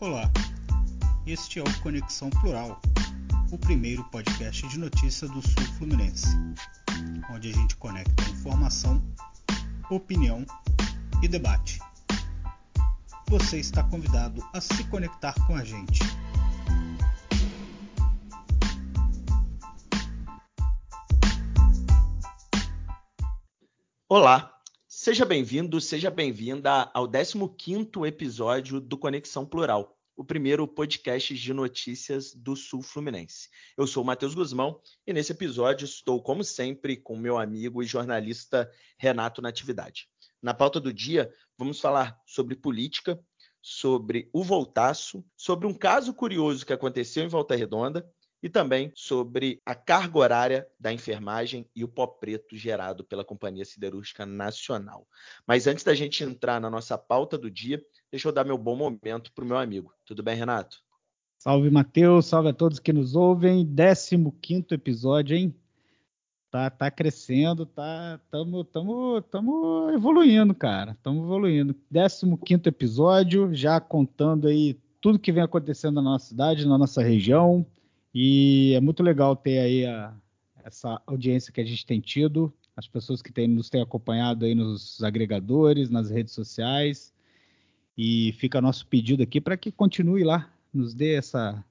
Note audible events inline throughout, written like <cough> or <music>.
Olá, este é o Conexão Plural, o primeiro podcast de notícia do Sul Fluminense, onde a gente conecta informação, opinião e debate. Você está convidado a se conectar com a gente. Olá, seja bem-vindo, seja bem-vinda ao 15º episódio do Conexão Plural, o primeiro podcast de notícias do Sul Fluminense. Eu sou o Matheus Guzmão e nesse episódio estou, como sempre, com meu amigo e jornalista Renato Natividade. Na pauta do dia, vamos falar sobre política, sobre o Voltaço, sobre um caso curioso que aconteceu em Volta Redonda e também sobre a carga horária da enfermagem e o pó preto gerado pela Companhia Siderúrgica Nacional. Mas antes da gente entrar na nossa pauta do dia, deixa eu dar meu bom momento para o meu amigo. Tudo bem, Renato? Salve, Matheus. Salve a todos que nos ouvem. 15 episódio, hein? Tá, tá crescendo, tá, tamo, tamo, tamo evoluindo, cara. Tamo evoluindo. 15 episódio, já contando aí tudo que vem acontecendo na nossa cidade, na nossa região. E é muito legal ter aí a, essa audiência que a gente tem tido, as pessoas que tem, nos têm acompanhado aí nos agregadores, nas redes sociais. E fica nosso pedido aqui para que continue lá, nos dê essa,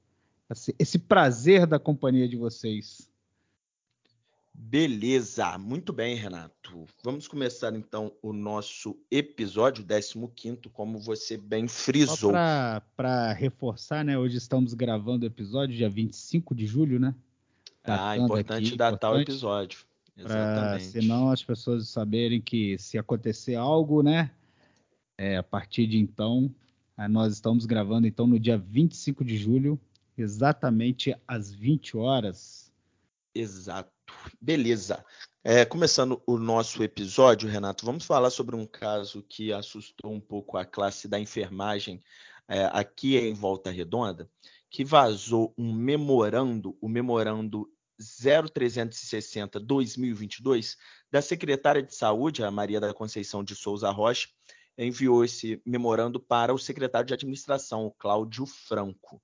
esse, esse prazer da companhia de vocês. Beleza, muito bem, Renato. Vamos começar então o nosso episódio 15, como você bem frisou. Para reforçar, né? Hoje estamos gravando o episódio dia 25 de julho, né? ah, importante aqui, datar importante, o episódio. Exatamente. Senão as pessoas saberem que se acontecer algo, né? É, a partir de então, nós estamos gravando então no dia 25 de julho, exatamente às 20 horas. Exato. Beleza. É, começando o nosso episódio, Renato, vamos falar sobre um caso que assustou um pouco a classe da enfermagem é, aqui em Volta Redonda, que vazou um memorando, o memorando 0360-2022, da secretária de Saúde, a Maria da Conceição de Souza Rocha, enviou esse memorando para o secretário de Administração, o Cláudio Franco.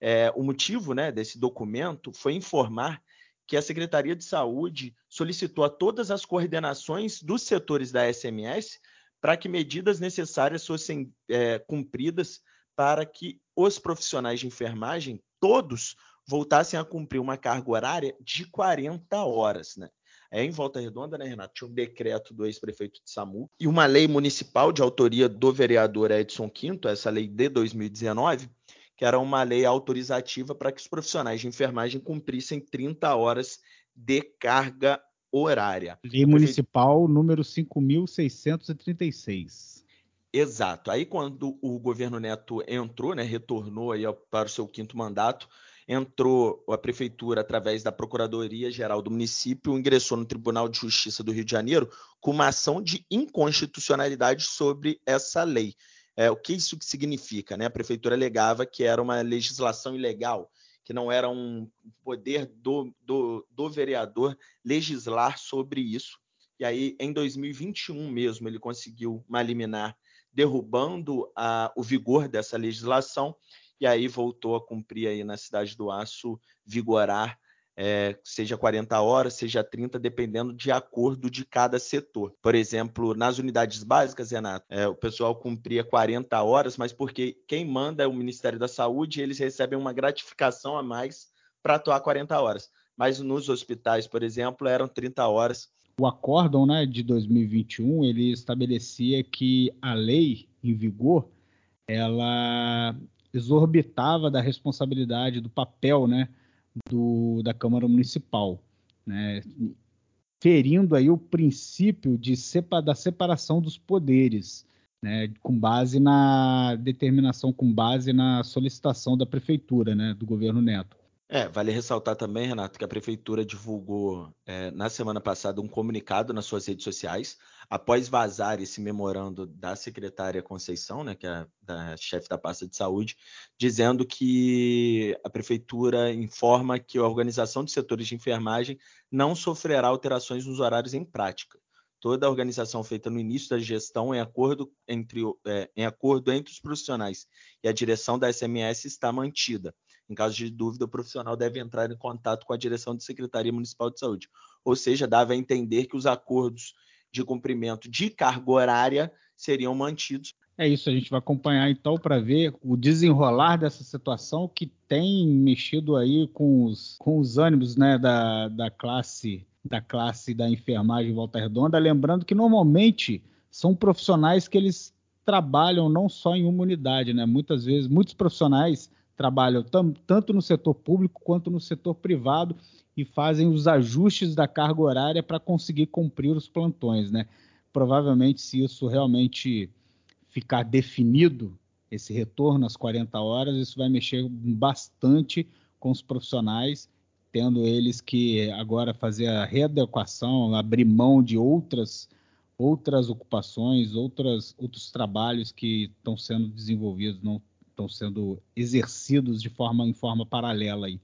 É, o motivo né, desse documento foi informar que a Secretaria de Saúde solicitou a todas as coordenações dos setores da SMS para que medidas necessárias fossem é, cumpridas para que os profissionais de enfermagem, todos, voltassem a cumprir uma carga horária de 40 horas. Né? É, em Volta Redonda, né, Renato? Tinha um decreto do ex-prefeito de SAMU e uma lei municipal de autoria do vereador Edson Quinto, essa lei de 2019, que era uma lei autorizativa para que os profissionais de enfermagem cumprissem 30 horas de carga horária. Lei municipal número 5.636. Exato. Aí quando o governo Neto entrou, né, retornou aí para o seu quinto mandato, entrou a prefeitura através da Procuradoria Geral do município, ingressou no Tribunal de Justiça do Rio de Janeiro com uma ação de inconstitucionalidade sobre essa lei. É, o que isso significa? Né? A prefeitura alegava que era uma legislação ilegal, que não era um poder do, do, do vereador legislar sobre isso. E aí, em 2021 mesmo, ele conseguiu uma liminar derrubando a, o vigor dessa legislação, e aí voltou a cumprir aí na Cidade do Aço, vigorar é, seja 40 horas, seja 30, dependendo de acordo de cada setor. Por exemplo, nas unidades básicas, Renato, é, o pessoal cumpria 40 horas, mas porque quem manda é o Ministério da Saúde, eles recebem uma gratificação a mais para atuar 40 horas. Mas nos hospitais, por exemplo, eram 30 horas. O acórdão né, de 2021 ele estabelecia que a lei em vigor ela exorbitava da responsabilidade do papel, né, do, da Câmara Municipal, né? ferindo aí o princípio de da separação dos poderes, né? com base na determinação, com base na solicitação da prefeitura, né? do governo Neto. É, vale ressaltar também, Renato, que a prefeitura divulgou é, na semana passada um comunicado nas suas redes sociais, após vazar esse memorando da secretária Conceição, né, que é da chefe da pasta de saúde, dizendo que a prefeitura informa que a organização de setores de enfermagem não sofrerá alterações nos horários em prática. toda a organização feita no início da gestão em acordo entre, é, em acordo entre os profissionais e a direção da SMS está mantida. Em caso de dúvida, o profissional deve entrar em contato com a direção da Secretaria Municipal de Saúde. Ou seja, dava a entender que os acordos de cumprimento de carga horária seriam mantidos. É isso, a gente vai acompanhar então para ver o desenrolar dessa situação que tem mexido aí com os, com os ânimos né, da, da classe da classe da enfermagem Volta Redonda, lembrando que normalmente são profissionais que eles trabalham não só em uma unidade, né? Muitas vezes, muitos profissionais trabalham tanto no setor público quanto no setor privado e fazem os ajustes da carga horária para conseguir cumprir os plantões, né? Provavelmente, se isso realmente ficar definido, esse retorno às 40 horas, isso vai mexer bastante com os profissionais tendo eles que agora fazer a readequação, abrir mão de outras outras ocupações, outras, outros trabalhos que estão sendo desenvolvidos, não estão sendo exercidos de forma em forma paralela aí.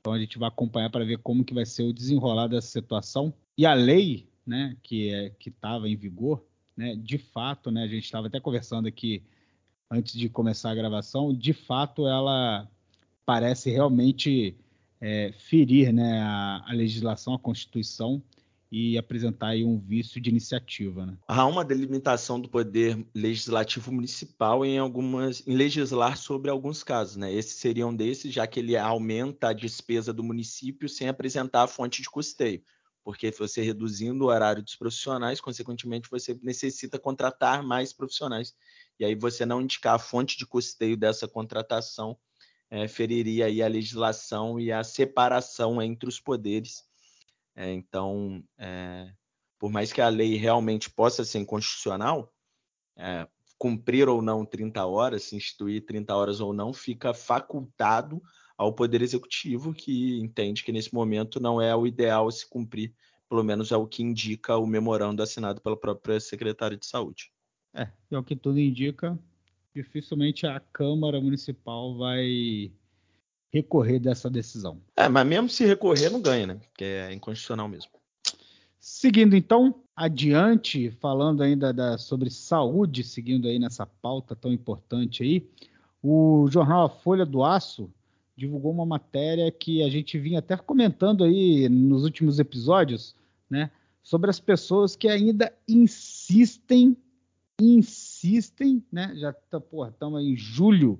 Então a gente vai acompanhar para ver como que vai ser o desenrolar dessa situação. E a lei, né, que é que estava em vigor, né, de fato, né, a gente estava até conversando aqui antes de começar a gravação, de fato ela parece realmente é, ferir né, a, a, legislação, a Constituição e apresentar aí um vício de iniciativa. Né? Há uma delimitação do poder legislativo municipal em algumas, em legislar sobre alguns casos, né? Esse seria um desses, já que ele aumenta a despesa do município sem apresentar a fonte de custeio, porque você reduzindo o horário dos profissionais, consequentemente você necessita contratar mais profissionais. E aí você não indicar a fonte de custeio dessa contratação é, feriria aí a legislação e a separação entre os poderes. É, então, é, por mais que a lei realmente possa ser inconstitucional, é, cumprir ou não 30 horas, instituir 30 horas ou não, fica facultado ao Poder Executivo, que entende que nesse momento não é o ideal se cumprir, pelo menos é o que indica o memorando assinado pela própria Secretária de Saúde. É, é o que tudo indica, dificilmente a Câmara Municipal vai recorrer dessa decisão. É, mas mesmo se recorrer, não ganha, né? Porque é inconstitucional mesmo. Seguindo então, adiante, falando ainda da, sobre saúde, seguindo aí nessa pauta tão importante aí, o jornal A Folha do Aço divulgou uma matéria que a gente vinha até comentando aí nos últimos episódios, né? Sobre as pessoas que ainda insistem, insistem né? Já tá, estamos em julho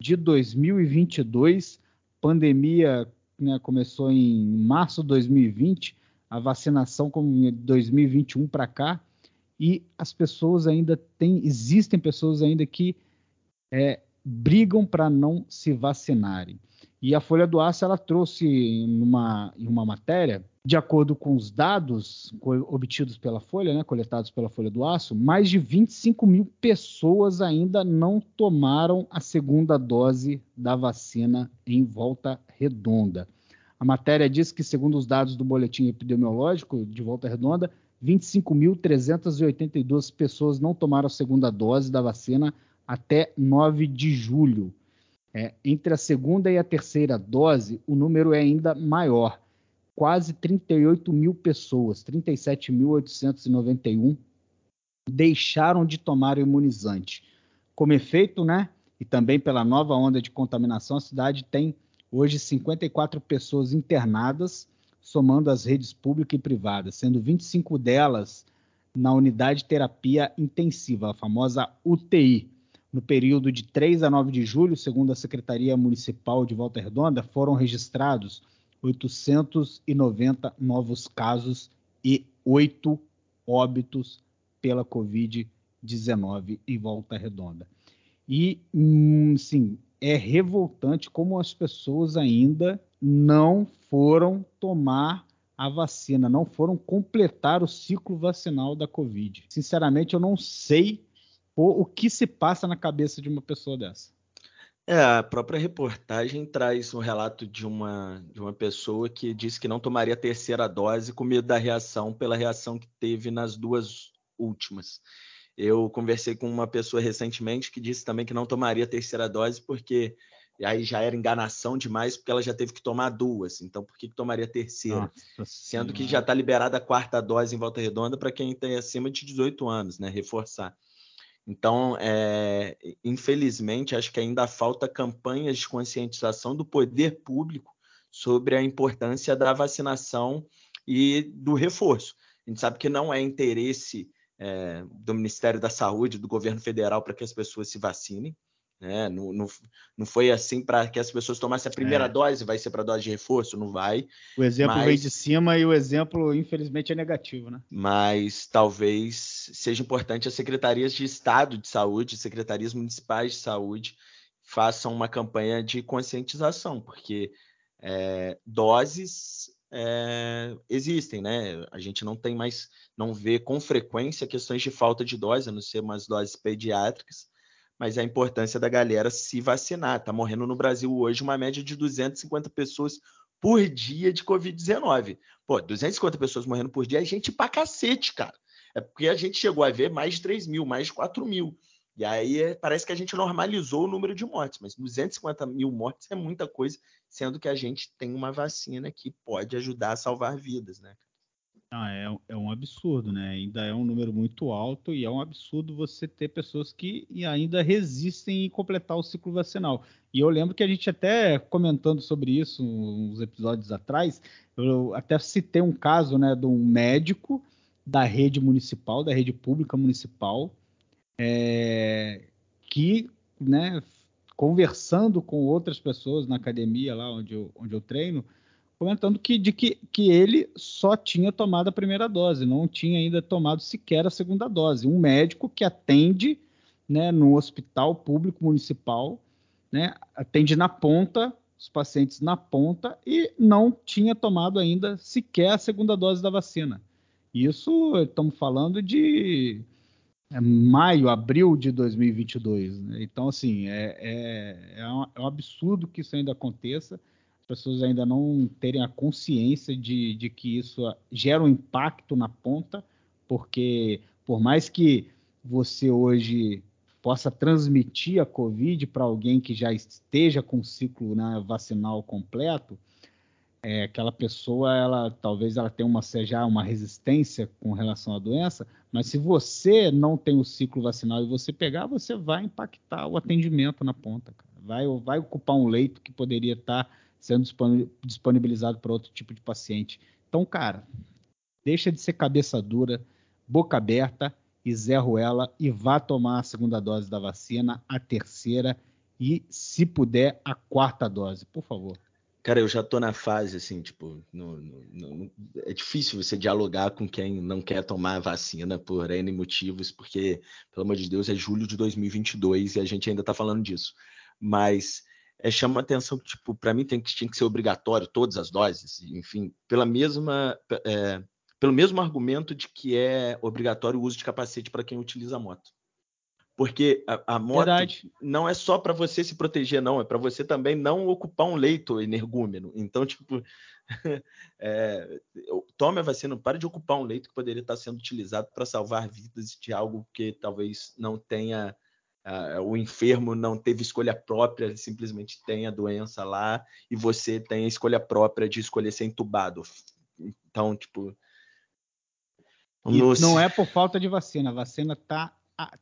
de 2022, pandemia né, começou em março de 2020, a vacinação como em 2021 para cá, e as pessoas ainda têm, existem pessoas ainda que é, brigam para não se vacinarem. E a Folha do Aço ela trouxe numa, em uma matéria de acordo com os dados obtidos pela Folha, né, coletados pela Folha do Aço, mais de 25 mil pessoas ainda não tomaram a segunda dose da vacina em volta redonda. A matéria diz que, segundo os dados do boletim epidemiológico de Volta Redonda, 25.382 pessoas não tomaram a segunda dose da vacina até 9 de julho. É, entre a segunda e a terceira dose, o número é ainda maior quase 38 mil pessoas, 37.891, deixaram de tomar o imunizante. Como efeito, né, e também pela nova onda de contaminação, a cidade tem hoje 54 pessoas internadas, somando as redes pública e privada, sendo 25 delas na unidade de terapia intensiva, a famosa UTI. No período de 3 a 9 de julho, segundo a Secretaria Municipal de Volta Redonda, foram registrados 890 novos casos e 8 óbitos pela Covid-19 em Volta Redonda. E, hum, sim, é revoltante como as pessoas ainda não foram tomar a vacina, não foram completar o ciclo vacinal da Covid. Sinceramente, eu não sei o, o que se passa na cabeça de uma pessoa dessa. É, a própria reportagem traz um relato de uma, de uma pessoa que disse que não tomaria a terceira dose com medo da reação pela reação que teve nas duas últimas. Eu conversei com uma pessoa recentemente que disse também que não tomaria a terceira dose porque aí já era enganação demais, porque ela já teve que tomar duas. Então, por que, que tomaria a terceira? Nossa Sendo que já está liberada a quarta dose em volta redonda para quem tem acima de 18 anos, né? Reforçar. Então, é, infelizmente, acho que ainda falta campanhas de conscientização do poder público sobre a importância da vacinação e do reforço. A gente sabe que não é interesse é, do Ministério da Saúde, do governo federal, para que as pessoas se vacinem. Né? Não, não, não foi assim para que as pessoas tomassem a primeira é. dose, vai ser para dose de reforço? Não vai. O exemplo mas... vem de cima e o exemplo, infelizmente, é negativo. Né? Mas talvez seja importante as secretarias de Estado de Saúde, secretarias municipais de saúde, façam uma campanha de conscientização, porque é, doses é, existem, né? A gente não tem mais, não vê com frequência questões de falta de dose, a não ser umas doses pediátricas mas a importância da galera se vacinar. Está morrendo no Brasil hoje uma média de 250 pessoas por dia de Covid-19. Pô, 250 pessoas morrendo por dia é gente pra cacete, cara. É porque a gente chegou a ver mais de 3 mil, mais de 4 mil. E aí é, parece que a gente normalizou o número de mortes, mas 250 mil mortes é muita coisa, sendo que a gente tem uma vacina que pode ajudar a salvar vidas, né? Ah, é, é um absurdo, né? Ainda é um número muito alto e é um absurdo você ter pessoas que ainda resistem em completar o ciclo vacinal. E eu lembro que a gente até comentando sobre isso uns episódios atrás, eu até citei um caso, né, de um médico da rede municipal, da rede pública municipal, é, que, né, conversando com outras pessoas na academia lá onde eu, onde eu treino, comentando que, de que, que ele só tinha tomado a primeira dose, não tinha ainda tomado sequer a segunda dose. Um médico que atende né, no hospital público municipal, né, atende na ponta, os pacientes na ponta, e não tinha tomado ainda sequer a segunda dose da vacina. Isso estamos falando de é, maio, abril de 2022. Né? Então, assim, é, é, é, um, é um absurdo que isso ainda aconteça pessoas ainda não terem a consciência de, de que isso gera um impacto na ponta, porque por mais que você hoje possa transmitir a Covid para alguém que já esteja com o ciclo né, vacinal completo, é, aquela pessoa, ela talvez ela tenha uma seja uma resistência com relação à doença, mas se você não tem o ciclo vacinal e você pegar, você vai impactar o atendimento na ponta, cara. vai vai ocupar um leito que poderia estar sendo disponibilizado para outro tipo de paciente. Então, cara, deixa de ser cabeça dura, boca aberta e Zé Ruela e vá tomar a segunda dose da vacina, a terceira e, se puder, a quarta dose, por favor. Cara, eu já tô na fase assim, tipo, no, no, no, é difícil você dialogar com quem não quer tomar a vacina por N motivos, porque, pelo amor de Deus, é julho de 2022 e a gente ainda tá falando disso. Mas é, chama atenção que, tipo, para mim tem que, tinha que ser obrigatório todas as doses, enfim, pela mesma, é, pelo mesmo argumento de que é obrigatório o uso de capacete para quem utiliza a moto. Porque a, a moto Verdade. não é só para você se proteger, não, é para você também não ocupar um leito energúmeno. Então, tipo, <laughs> é, tome a vacina, pare de ocupar um leito que poderia estar sendo utilizado para salvar vidas de algo que talvez não tenha Uh, o enfermo não teve escolha própria, ele simplesmente tem a doença lá e você tem a escolha própria de escolher ser entubado. Então, tipo. No... não é por falta de vacina, a vacina tá,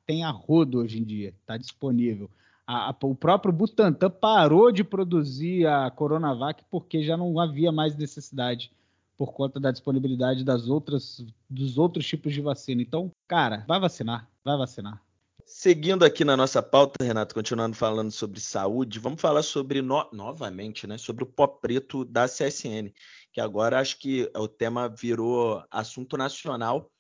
tem a rodo hoje em dia, está disponível. A, a, o próprio Butantan parou de produzir a Coronavac porque já não havia mais necessidade por conta da disponibilidade das outras, dos outros tipos de vacina. Então, cara, vai vacinar, vai vacinar. Seguindo aqui na nossa pauta, Renato, continuando falando sobre saúde, vamos falar sobre no... novamente, né, sobre o pó preto da CSN, que agora acho que o tema virou assunto nacional.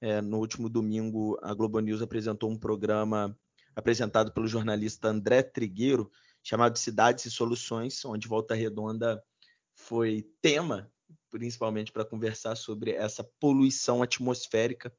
É, no último domingo, a Globo News apresentou um programa apresentado pelo jornalista André Trigueiro, chamado Cidades e Soluções, onde Volta Redonda foi tema, principalmente para conversar sobre essa poluição atmosférica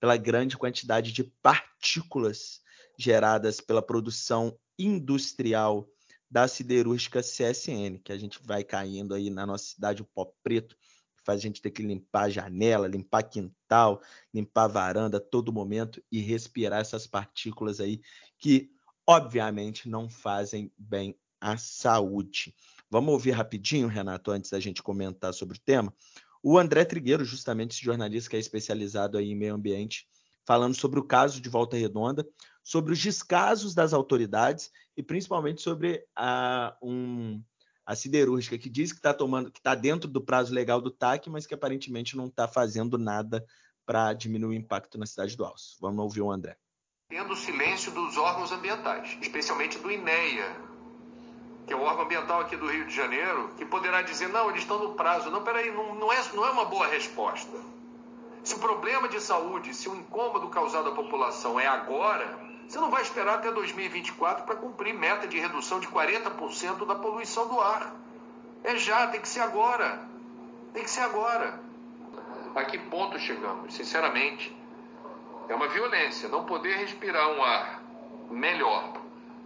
pela grande quantidade de partículas geradas pela produção industrial da siderúrgica CSN, que a gente vai caindo aí na nossa cidade, o pó preto, faz a gente ter que limpar a janela, limpar quintal, limpar varanda a todo momento e respirar essas partículas aí que, obviamente, não fazem bem à saúde. Vamos ouvir rapidinho, Renato, antes da gente comentar sobre o tema. O André Trigueiro, justamente esse jornalista que é especializado aí em meio ambiente, falando sobre o caso de Volta Redonda, sobre os descasos das autoridades e principalmente sobre a, um, a siderúrgica que diz que está tomando, que está dentro do prazo legal do TAC, mas que aparentemente não está fazendo nada para diminuir o impacto na cidade do Alço. Vamos ouvir o André. Tendo o silêncio dos órgãos ambientais, especialmente do INEA, que é o órgão ambiental aqui do Rio de Janeiro, que poderá dizer, não, eles estão no prazo. Não, peraí, não, não, é, não é uma boa resposta. Se o problema de saúde, se o incômodo causado à população é agora, você não vai esperar até 2024 para cumprir meta de redução de 40% da poluição do ar. É já, tem que ser agora. Tem que ser agora. A que ponto chegamos? Sinceramente, é uma violência não poder respirar um ar melhor.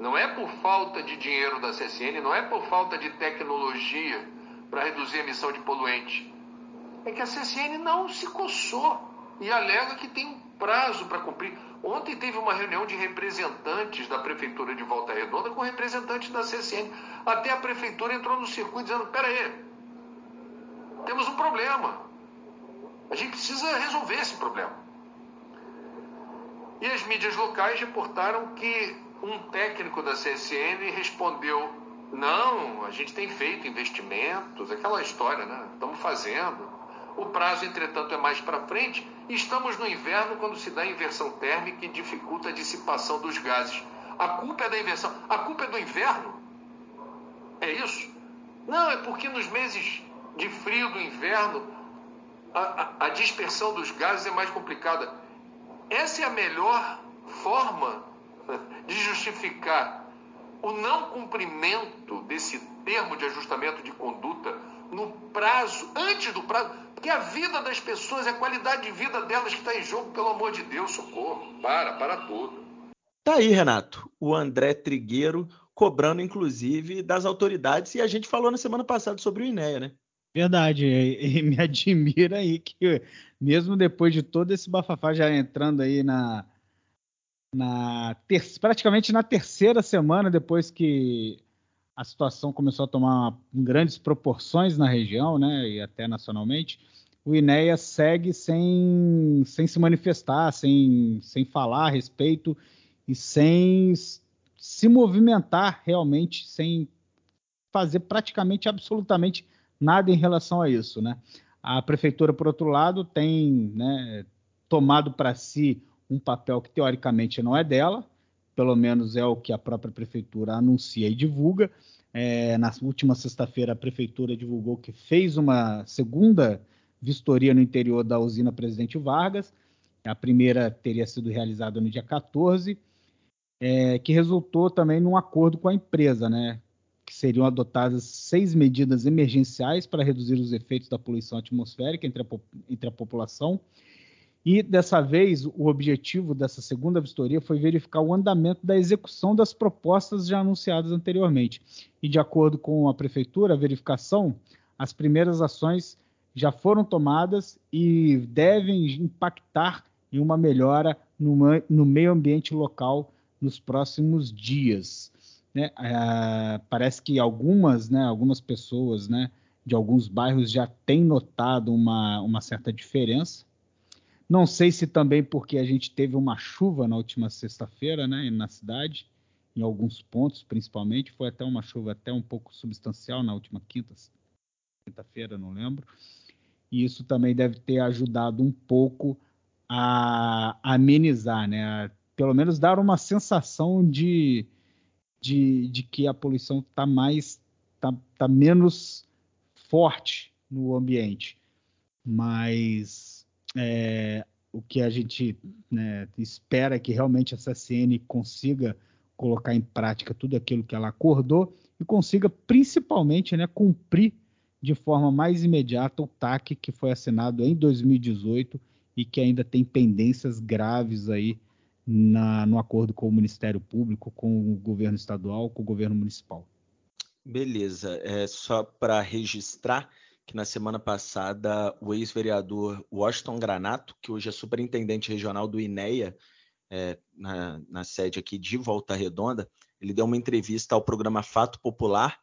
Não é por falta de dinheiro da CSN, não é por falta de tecnologia para reduzir a emissão de poluente. É que a CSN não se coçou e alega que tem um prazo para cumprir. Ontem teve uma reunião de representantes da Prefeitura de Volta Redonda com representantes da CSN. Até a Prefeitura entrou no circuito dizendo: peraí, temos um problema. A gente precisa resolver esse problema. E as mídias locais reportaram que um técnico da CSN respondeu: não, a gente tem feito investimentos, aquela história, né? Estamos fazendo. O prazo, entretanto, é mais para frente. Estamos no inverno, quando se dá inversão térmica e dificulta a dissipação dos gases. A culpa é da inversão. A culpa é do inverno? É isso? Não, é porque nos meses de frio do inverno a, a, a dispersão dos gases é mais complicada. Essa é a melhor forma de justificar o não cumprimento desse termo de ajustamento de conduta no prazo, antes do prazo, porque a vida das pessoas, a qualidade de vida delas que está em jogo, pelo amor de Deus, socorro. Para, para tudo. Tá aí, Renato, o André Trigueiro cobrando, inclusive, das autoridades, e a gente falou na semana passada sobre o INEA, né? Verdade, e me admira aí que, mesmo depois de todo esse bafafá já entrando aí na, na ter, praticamente na terceira semana depois que a situação começou a tomar grandes proporções na região, né, e até nacionalmente, o INEA segue sem, sem se manifestar, sem, sem falar a respeito e sem se movimentar realmente, sem fazer praticamente absolutamente nada em relação a isso, né? A prefeitura, por outro lado, tem né, tomado para si um papel que teoricamente não é dela, pelo menos é o que a própria prefeitura anuncia e divulga. É, na última sexta-feira, a prefeitura divulgou que fez uma segunda vistoria no interior da usina Presidente Vargas. A primeira teria sido realizada no dia 14, é, que resultou também num acordo com a empresa, né? que seriam adotadas seis medidas emergenciais para reduzir os efeitos da poluição atmosférica entre a, entre a população. E dessa vez, o objetivo dessa segunda vistoria foi verificar o andamento da execução das propostas já anunciadas anteriormente. E de acordo com a prefeitura, a verificação, as primeiras ações já foram tomadas e devem impactar em uma melhora no, meio ambiente local nos próximos dias né, é, parece que algumas, né, algumas pessoas, né, de alguns bairros já têm notado uma, uma certa diferença. Não sei se também porque a gente teve uma chuva na última sexta-feira, né, na cidade, em alguns pontos, principalmente, foi até uma chuva até um pouco substancial na última quinta, quinta-feira, não lembro. E isso também deve ter ajudado um pouco a, amenizar, né, a, pelo menos dar uma sensação de, de, de que a poluição está mais, está tá menos forte no ambiente. Mas é, o que a gente né, espera é que realmente a CSN consiga colocar em prática tudo aquilo que ela acordou e consiga principalmente né, cumprir de forma mais imediata o TAC que foi assinado em 2018 e que ainda tem pendências graves aí na, no acordo com o Ministério Público, com o governo estadual, com o governo municipal. Beleza. É só para registrar que na semana passada o ex-vereador Washington Granato, que hoje é superintendente regional do INEA, é, na, na, sede aqui de Volta Redonda, ele deu uma entrevista ao programa Fato Popular,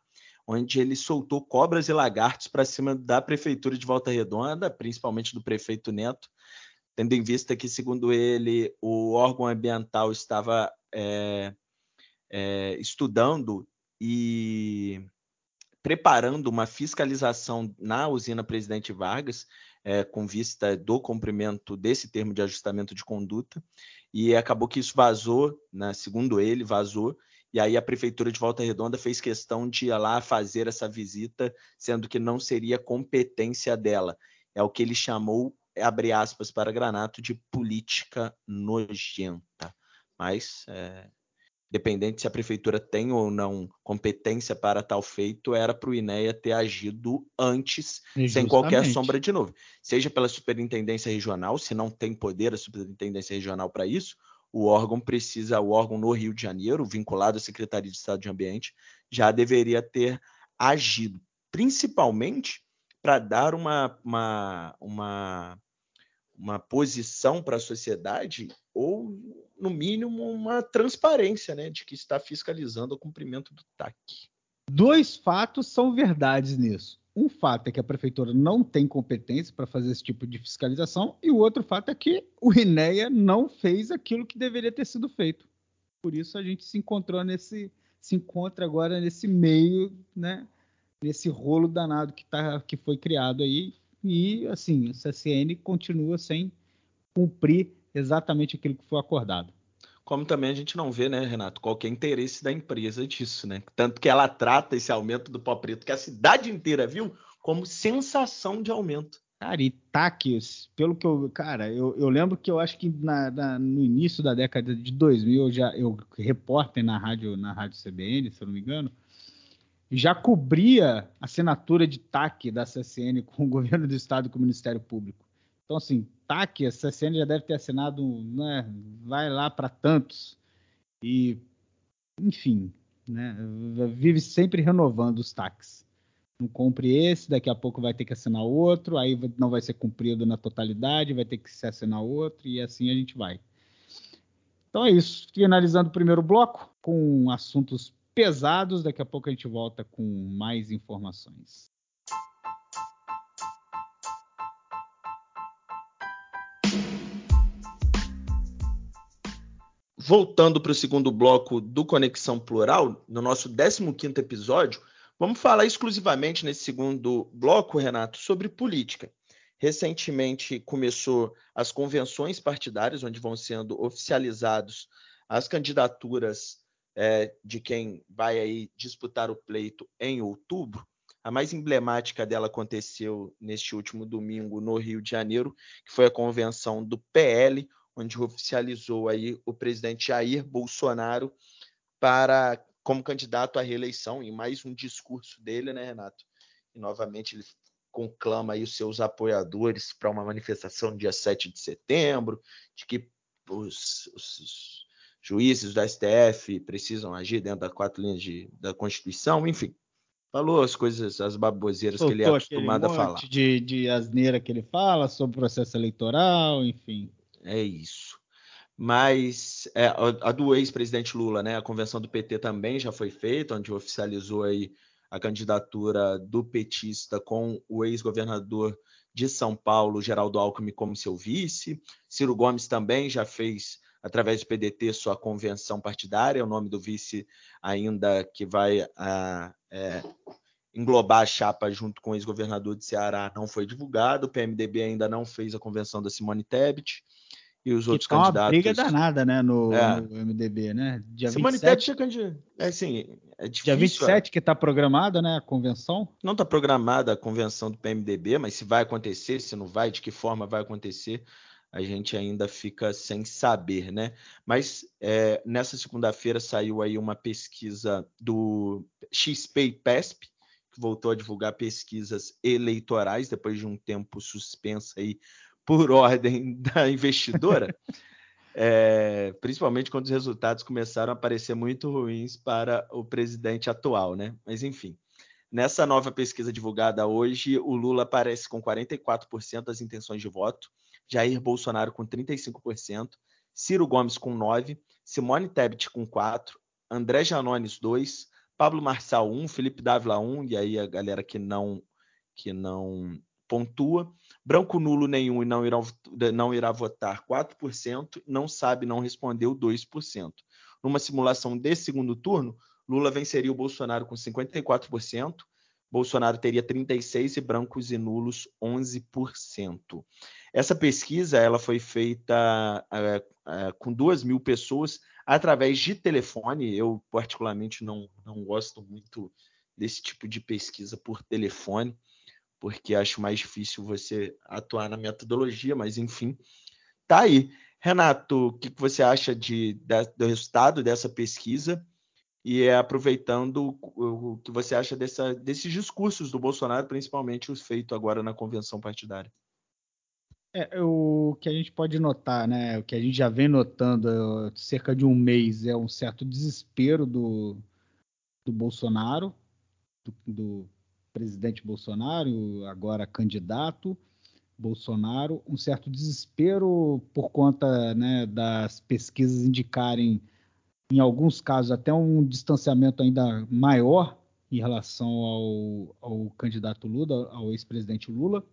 onde ele soltou cobras e lagartos para cima da prefeitura de Volta Redonda, principalmente do prefeito Neto, tendo em vista que, segundo ele, o órgão ambiental estava é, é, estudando e preparando uma fiscalização na usina Presidente Vargas, é, com vista do cumprimento desse termo de ajustamento de conduta, e acabou que isso vazou, né, segundo ele, vazou, e aí a prefeitura de Volta Redonda fez questão de ir lá fazer essa visita, sendo que não seria competência dela. É o que ele chamou, abre aspas para Granato, de política nojenta. Mas, é, dependente se a prefeitura tem ou não competência para tal feito, era para o INEA ter agido antes, Justamente. sem qualquer sombra de novo. Seja pela superintendência regional, se não tem poder a superintendência regional para isso, o órgão precisa, o órgão no Rio de Janeiro, vinculado à Secretaria de Estado de Ambiente, já deveria ter agido, principalmente para dar uma, uma, uma, uma posição para a sociedade, ou, no mínimo, uma transparência né, de que está fiscalizando o cumprimento do TAC. Dois fatos são verdades nisso. Um fato é que a prefeitura não tem competência para fazer esse tipo de fiscalização, e o outro fato é que o INEA não fez aquilo que deveria ter sido feito. Por isso a gente se encontrou nesse, se encontra agora nesse meio, né, nesse rolo danado que, tá, que foi criado aí, e assim, o CSN continua sem cumprir exatamente aquilo que foi acordado. Como também a gente não vê, né, Renato, qualquer interesse da empresa disso, né? Tanto que ela trata esse aumento do pó preto, que a cidade inteira viu, como sensação de aumento. Cara, e taques, pelo que eu. Cara, eu, eu lembro que eu acho que na, na, no início da década de 2000, eu já, eu, repórter na rádio, na rádio CBN, se eu não me engano, já cobria assinatura de TAC da CSN <laughs> com o governo do estado e com o Ministério Público. Então, assim, TAC, a CSN já deve ter assinado, né, vai lá para tantos. E, enfim, né, vive sempre renovando os TACs. Não cumpre esse, daqui a pouco vai ter que assinar outro, aí não vai ser cumprido na totalidade, vai ter que se assinar outro, e assim a gente vai. Então é isso. Finalizando o primeiro bloco, com assuntos pesados, daqui a pouco a gente volta com mais informações. voltando para o segundo bloco do Conexão Plural, no nosso 15 episódio, vamos falar exclusivamente nesse segundo bloco, Renato, sobre política. Recentemente começou as convenções partidárias, onde vão sendo oficializados as candidaturas é, de quem vai aí disputar o pleito em outubro. A mais emblemática dela aconteceu neste último domingo no Rio de Janeiro, que foi a convenção do PL, onde oficializou aí o presidente Jair Bolsonaro para como candidato à reeleição em mais um discurso dele, né, Renato? E novamente ele conclama aí os seus apoiadores para uma manifestação no dia 7 de setembro, de que os, os juízes do STF precisam agir dentro das quatro linhas de, da Constituição, enfim. Falou as coisas, as baboseiras Soltou que ele é acostumado a falar. De, de asneira que ele fala sobre o processo eleitoral, enfim. É isso. Mas é, a do ex-presidente Lula, né? A convenção do PT também já foi feita, onde oficializou aí a candidatura do petista com o ex-governador de São Paulo, Geraldo Alckmin, como seu vice. Ciro Gomes também já fez, através do PDT, sua convenção partidária. O nome do vice ainda que vai a, é, englobar a chapa junto com o ex-governador de Ceará não foi divulgado. O PMDB ainda não fez a convenção da Simone Tebet e os que outros tá candidatos. uma briga danada, né, no, é. no MDB, né? Dia Simone 27... Tebet é, é assim, é difícil. Dia 27 é. que está programada, né, a convenção? Não está programada a convenção do PMDB, mas se vai acontecer, se não vai, de que forma vai acontecer, a gente ainda fica sem saber, né? Mas é, nessa segunda-feira saiu aí uma pesquisa do XP e PESP, que voltou a divulgar pesquisas eleitorais depois de um tempo suspenso aí por <laughs> ordem da investidora, <laughs> é, principalmente quando os resultados começaram a parecer muito ruins para o presidente atual, né? Mas enfim, nessa nova pesquisa divulgada hoje, o Lula aparece com 44% das intenções de voto, Jair Bolsonaro com 35%, Ciro Gomes com 9%, Simone Tebet com 4%, André Janones 2, Pablo Marçal 1, Felipe Dávila 1, e aí a galera que não que não pontua. Branco nulo nenhum e não irá, não irá votar 4%, não sabe, não respondeu 2%. Numa simulação de segundo turno, Lula venceria o Bolsonaro com 54%, Bolsonaro teria 36% e brancos e nulos 11%. Essa pesquisa ela foi feita é, é, com duas mil pessoas através de telefone. Eu, particularmente, não, não gosto muito desse tipo de pesquisa por telefone, porque acho mais difícil você atuar na metodologia, mas enfim, tá aí. Renato, o que você acha de, de, do resultado dessa pesquisa? E é aproveitando o que você acha dessa, desses discursos do Bolsonaro, principalmente os feitos agora na convenção partidária. É, o que a gente pode notar, né, o que a gente já vem notando há cerca de um mês é um certo desespero do, do Bolsonaro, do, do presidente Bolsonaro, agora candidato Bolsonaro, um certo desespero por conta né, das pesquisas indicarem em alguns casos, até um distanciamento ainda maior em relação ao, ao candidato Lula, ao ex-presidente Lula,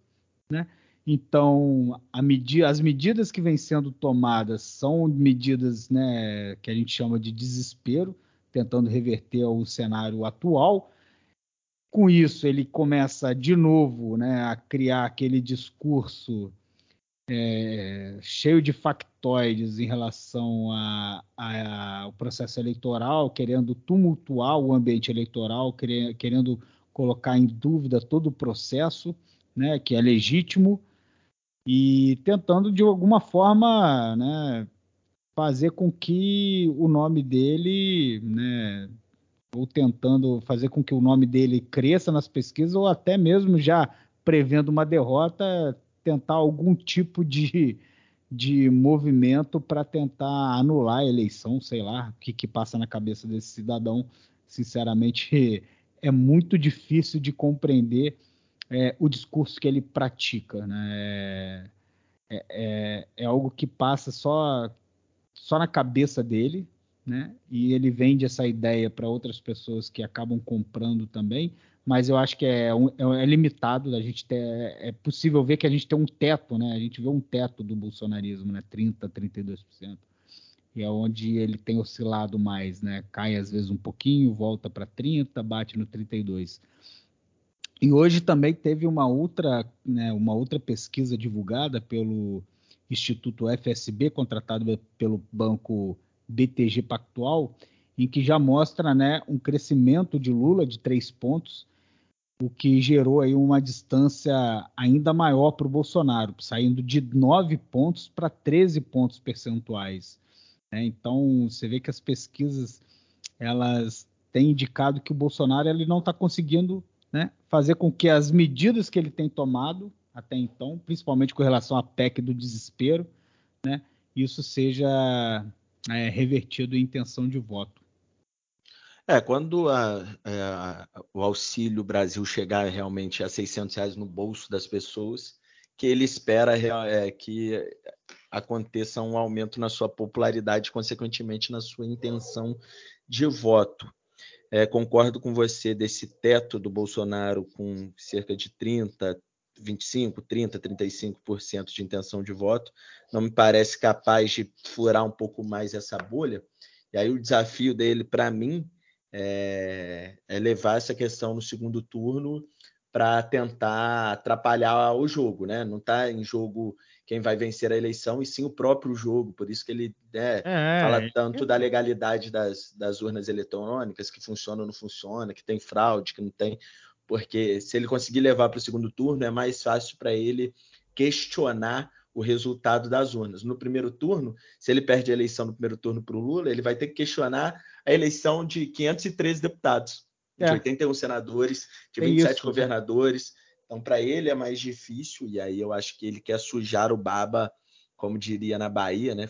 né? Então, medi as medidas que vêm sendo tomadas são medidas né, que a gente chama de desespero, tentando reverter o cenário atual. Com isso, ele começa de novo né, a criar aquele discurso é, cheio de factoides em relação ao processo eleitoral, querendo tumultuar o ambiente eleitoral, querendo, querendo colocar em dúvida todo o processo, né, que é legítimo, e tentando de alguma forma né, fazer com que o nome dele, né, ou tentando fazer com que o nome dele cresça nas pesquisas, ou até mesmo já prevendo uma derrota, tentar algum tipo de, de movimento para tentar anular a eleição, sei lá, o que, que passa na cabeça desse cidadão. Sinceramente, <laughs> é muito difícil de compreender é, o discurso que ele pratica. Né? É, é, é, é algo que passa só, só na cabeça dele, né? E ele vende essa ideia para outras pessoas que acabam comprando também, mas eu acho que é, é, é limitado. A gente ter, é possível ver que a gente tem um teto, né? A gente vê um teto do bolsonarismo, né? 30, 32%. E é onde ele tem oscilado mais, né? Cai às vezes um pouquinho, volta para 30, bate no 32. E hoje também teve uma outra, né, uma outra pesquisa divulgada pelo Instituto FSB, contratado pelo banco BTG Pactual, em que já mostra né, um crescimento de Lula de três pontos o que gerou aí uma distância ainda maior para o Bolsonaro, saindo de 9 pontos para 13 pontos percentuais. Né? Então, você vê que as pesquisas elas têm indicado que o Bolsonaro ele não está conseguindo fazer com que as medidas que ele tem tomado até então, principalmente com relação à PEC do desespero, né, isso seja é, revertido em intenção de voto. É, quando a, é, a, o Auxílio Brasil chegar realmente a 600 reais no bolso das pessoas, que ele espera é, que aconteça um aumento na sua popularidade, consequentemente na sua intenção de voto. É, concordo com você desse teto do Bolsonaro com cerca de 30, 25, 30, 35% de intenção de voto. Não me parece capaz de furar um pouco mais essa bolha. E aí o desafio dele, para mim, é, é levar essa questão no segundo turno para tentar atrapalhar o jogo, né? Não está em jogo quem vai vencer a eleição e sim o próprio jogo. Por isso que ele né, é, fala tanto da legalidade das, das urnas eletrônicas, que funciona ou não funciona, que tem fraude, que não tem. Porque se ele conseguir levar para o segundo turno, é mais fácil para ele questionar o resultado das urnas. No primeiro turno, se ele perde a eleição no primeiro turno para o Lula, ele vai ter que questionar a eleição de 513 deputados, de 81 senadores, de 27 isso, governadores. Então, para ele é mais difícil, e aí eu acho que ele quer sujar o baba, como diria na Bahia, né?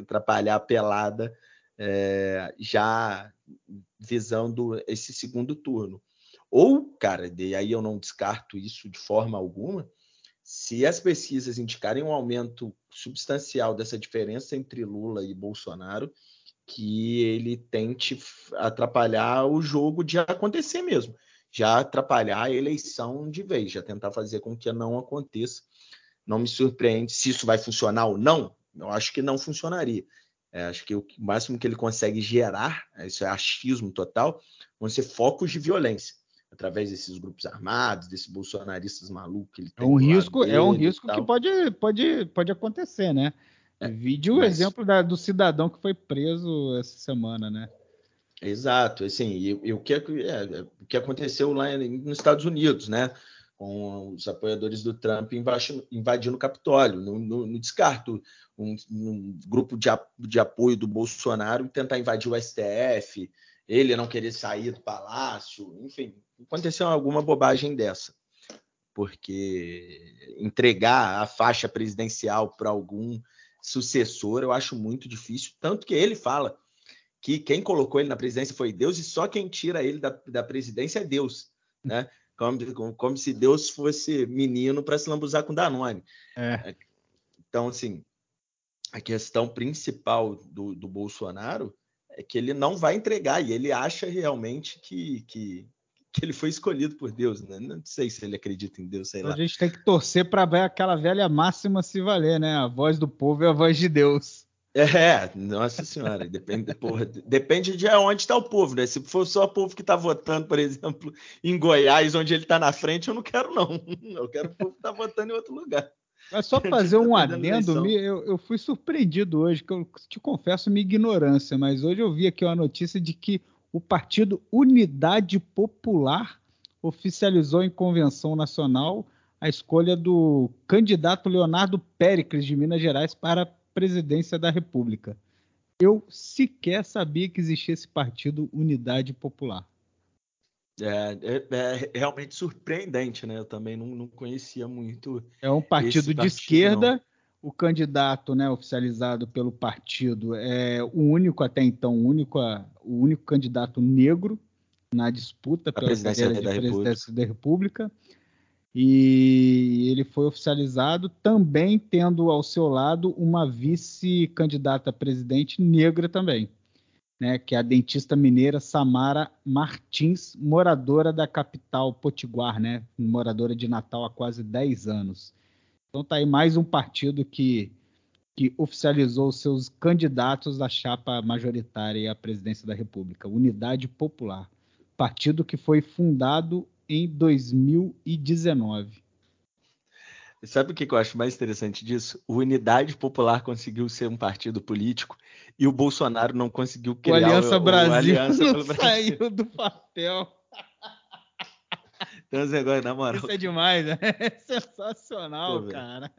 atrapalhar a pelada, é, já visando esse segundo turno. Ou, cara, e aí eu não descarto isso de forma alguma, se as pesquisas indicarem um aumento substancial dessa diferença entre Lula e Bolsonaro, que ele tente atrapalhar o jogo de acontecer mesmo, já atrapalhar a eleição de vez, já tentar fazer com que não aconteça. Não me surpreende se isso vai funcionar ou não. Eu acho que não funcionaria. É, acho que o máximo que ele consegue gerar, isso é achismo total, vão ser focos de violência através desses grupos armados, desses bolsonaristas malucos que ele tem. É um risco, é um risco que pode, pode, pode acontecer, né? É, Vide o mas... exemplo da, do cidadão que foi preso essa semana, né? Exato, assim, e, e o, que, é, é, o que aconteceu lá nos Estados Unidos, né? Com os apoiadores do Trump invadindo o Capitólio. No, no, no descarto um, um, grupo de, de apoio do Bolsonaro tentar invadir o STF, ele não querer sair do palácio, enfim, aconteceu alguma bobagem dessa. Porque entregar a faixa presidencial para algum sucessor, eu acho muito difícil. Tanto que ele fala que quem colocou ele na presidência foi Deus e só quem tira ele da, da presidência é Deus, né? Como, como, como se Deus fosse menino para se lambuzar com Danone. É. Então, assim, a questão principal do, do Bolsonaro é que ele não vai entregar e ele acha realmente que, que, que ele foi escolhido por Deus, né? Não sei se ele acredita em Deus, sei então lá. A gente tem que torcer para ver aquela velha máxima se valer, né? A voz do povo é a voz de Deus. É, nossa senhora, depende, <laughs> porra, depende de onde está o povo, né? Se for só o povo que está votando, por exemplo, em Goiás, onde ele está na frente, eu não quero, não. <laughs> Eu quero o povo que está votando em outro lugar. Mas só <laughs> fazer um tá adendo, eu, eu, fui surpreendido hoje, que eu te confesso minha ignorância, mas hoje eu vi aqui uma notícia de que o partido Unidade Popular oficializou em convenção nacional a escolha do candidato Leonardo Péricles de Minas Gerais para presidência da República. Eu sequer sabia que existia esse partido Unidade Popular. É, é, é, realmente surpreendente, né? Eu também não, não conhecia muito. É um partido, partido de esquerda. Não. O candidato, né, oficializado pelo partido é o único até então, o único, o único candidato negro na disputa pela presidência da, presidência da República. E ele foi oficializado também tendo ao seu lado uma vice-candidata a presidente negra também né, que é a dentista mineira Samara Martins, moradora da capital Potiguar, né, moradora de Natal há quase 10 anos. Então tá aí mais um partido que, que oficializou seus candidatos à chapa majoritária à presidência da República, Unidade Popular, partido que foi fundado em 2019. Sabe o que eu acho mais interessante disso? O Unidade Popular conseguiu ser um partido político e o Bolsonaro não conseguiu criar o Aliança o, Brasil. O Aliança pelo <laughs> Brasil. saiu do papel. Então, agora, na moral. Isso é demais, né? <laughs> É sensacional, cara.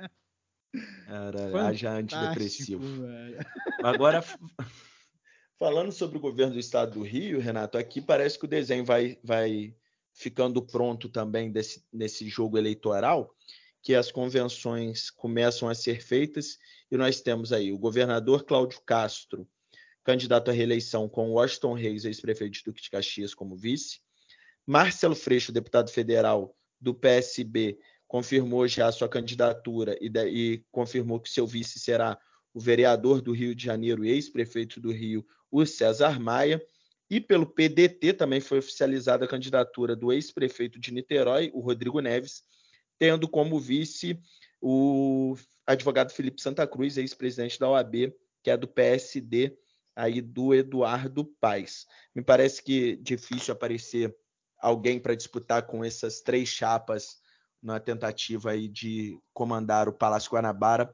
Cara, haja antidepressivo. Velho. Agora, <laughs> falando sobre o governo do estado do Rio, Renato, aqui parece que o desenho vai, vai ficando pronto também desse, nesse jogo eleitoral que as convenções começam a ser feitas e nós temos aí o governador Cláudio Castro, candidato à reeleição com Washington Reis, ex-prefeito de Duque de Caxias, como vice. Marcelo Freixo, deputado federal do PSB, confirmou já a sua candidatura e, e confirmou que seu vice será o vereador do Rio de Janeiro, ex-prefeito do Rio, o César Maia. E pelo PDT também foi oficializada a candidatura do ex-prefeito de Niterói, o Rodrigo Neves, tendo como vice o advogado Felipe Santa Cruz, ex-presidente da OAB, que é do PSD, aí do Eduardo Paes. Me parece que difícil aparecer alguém para disputar com essas três chapas na tentativa aí de comandar o Palácio Guanabara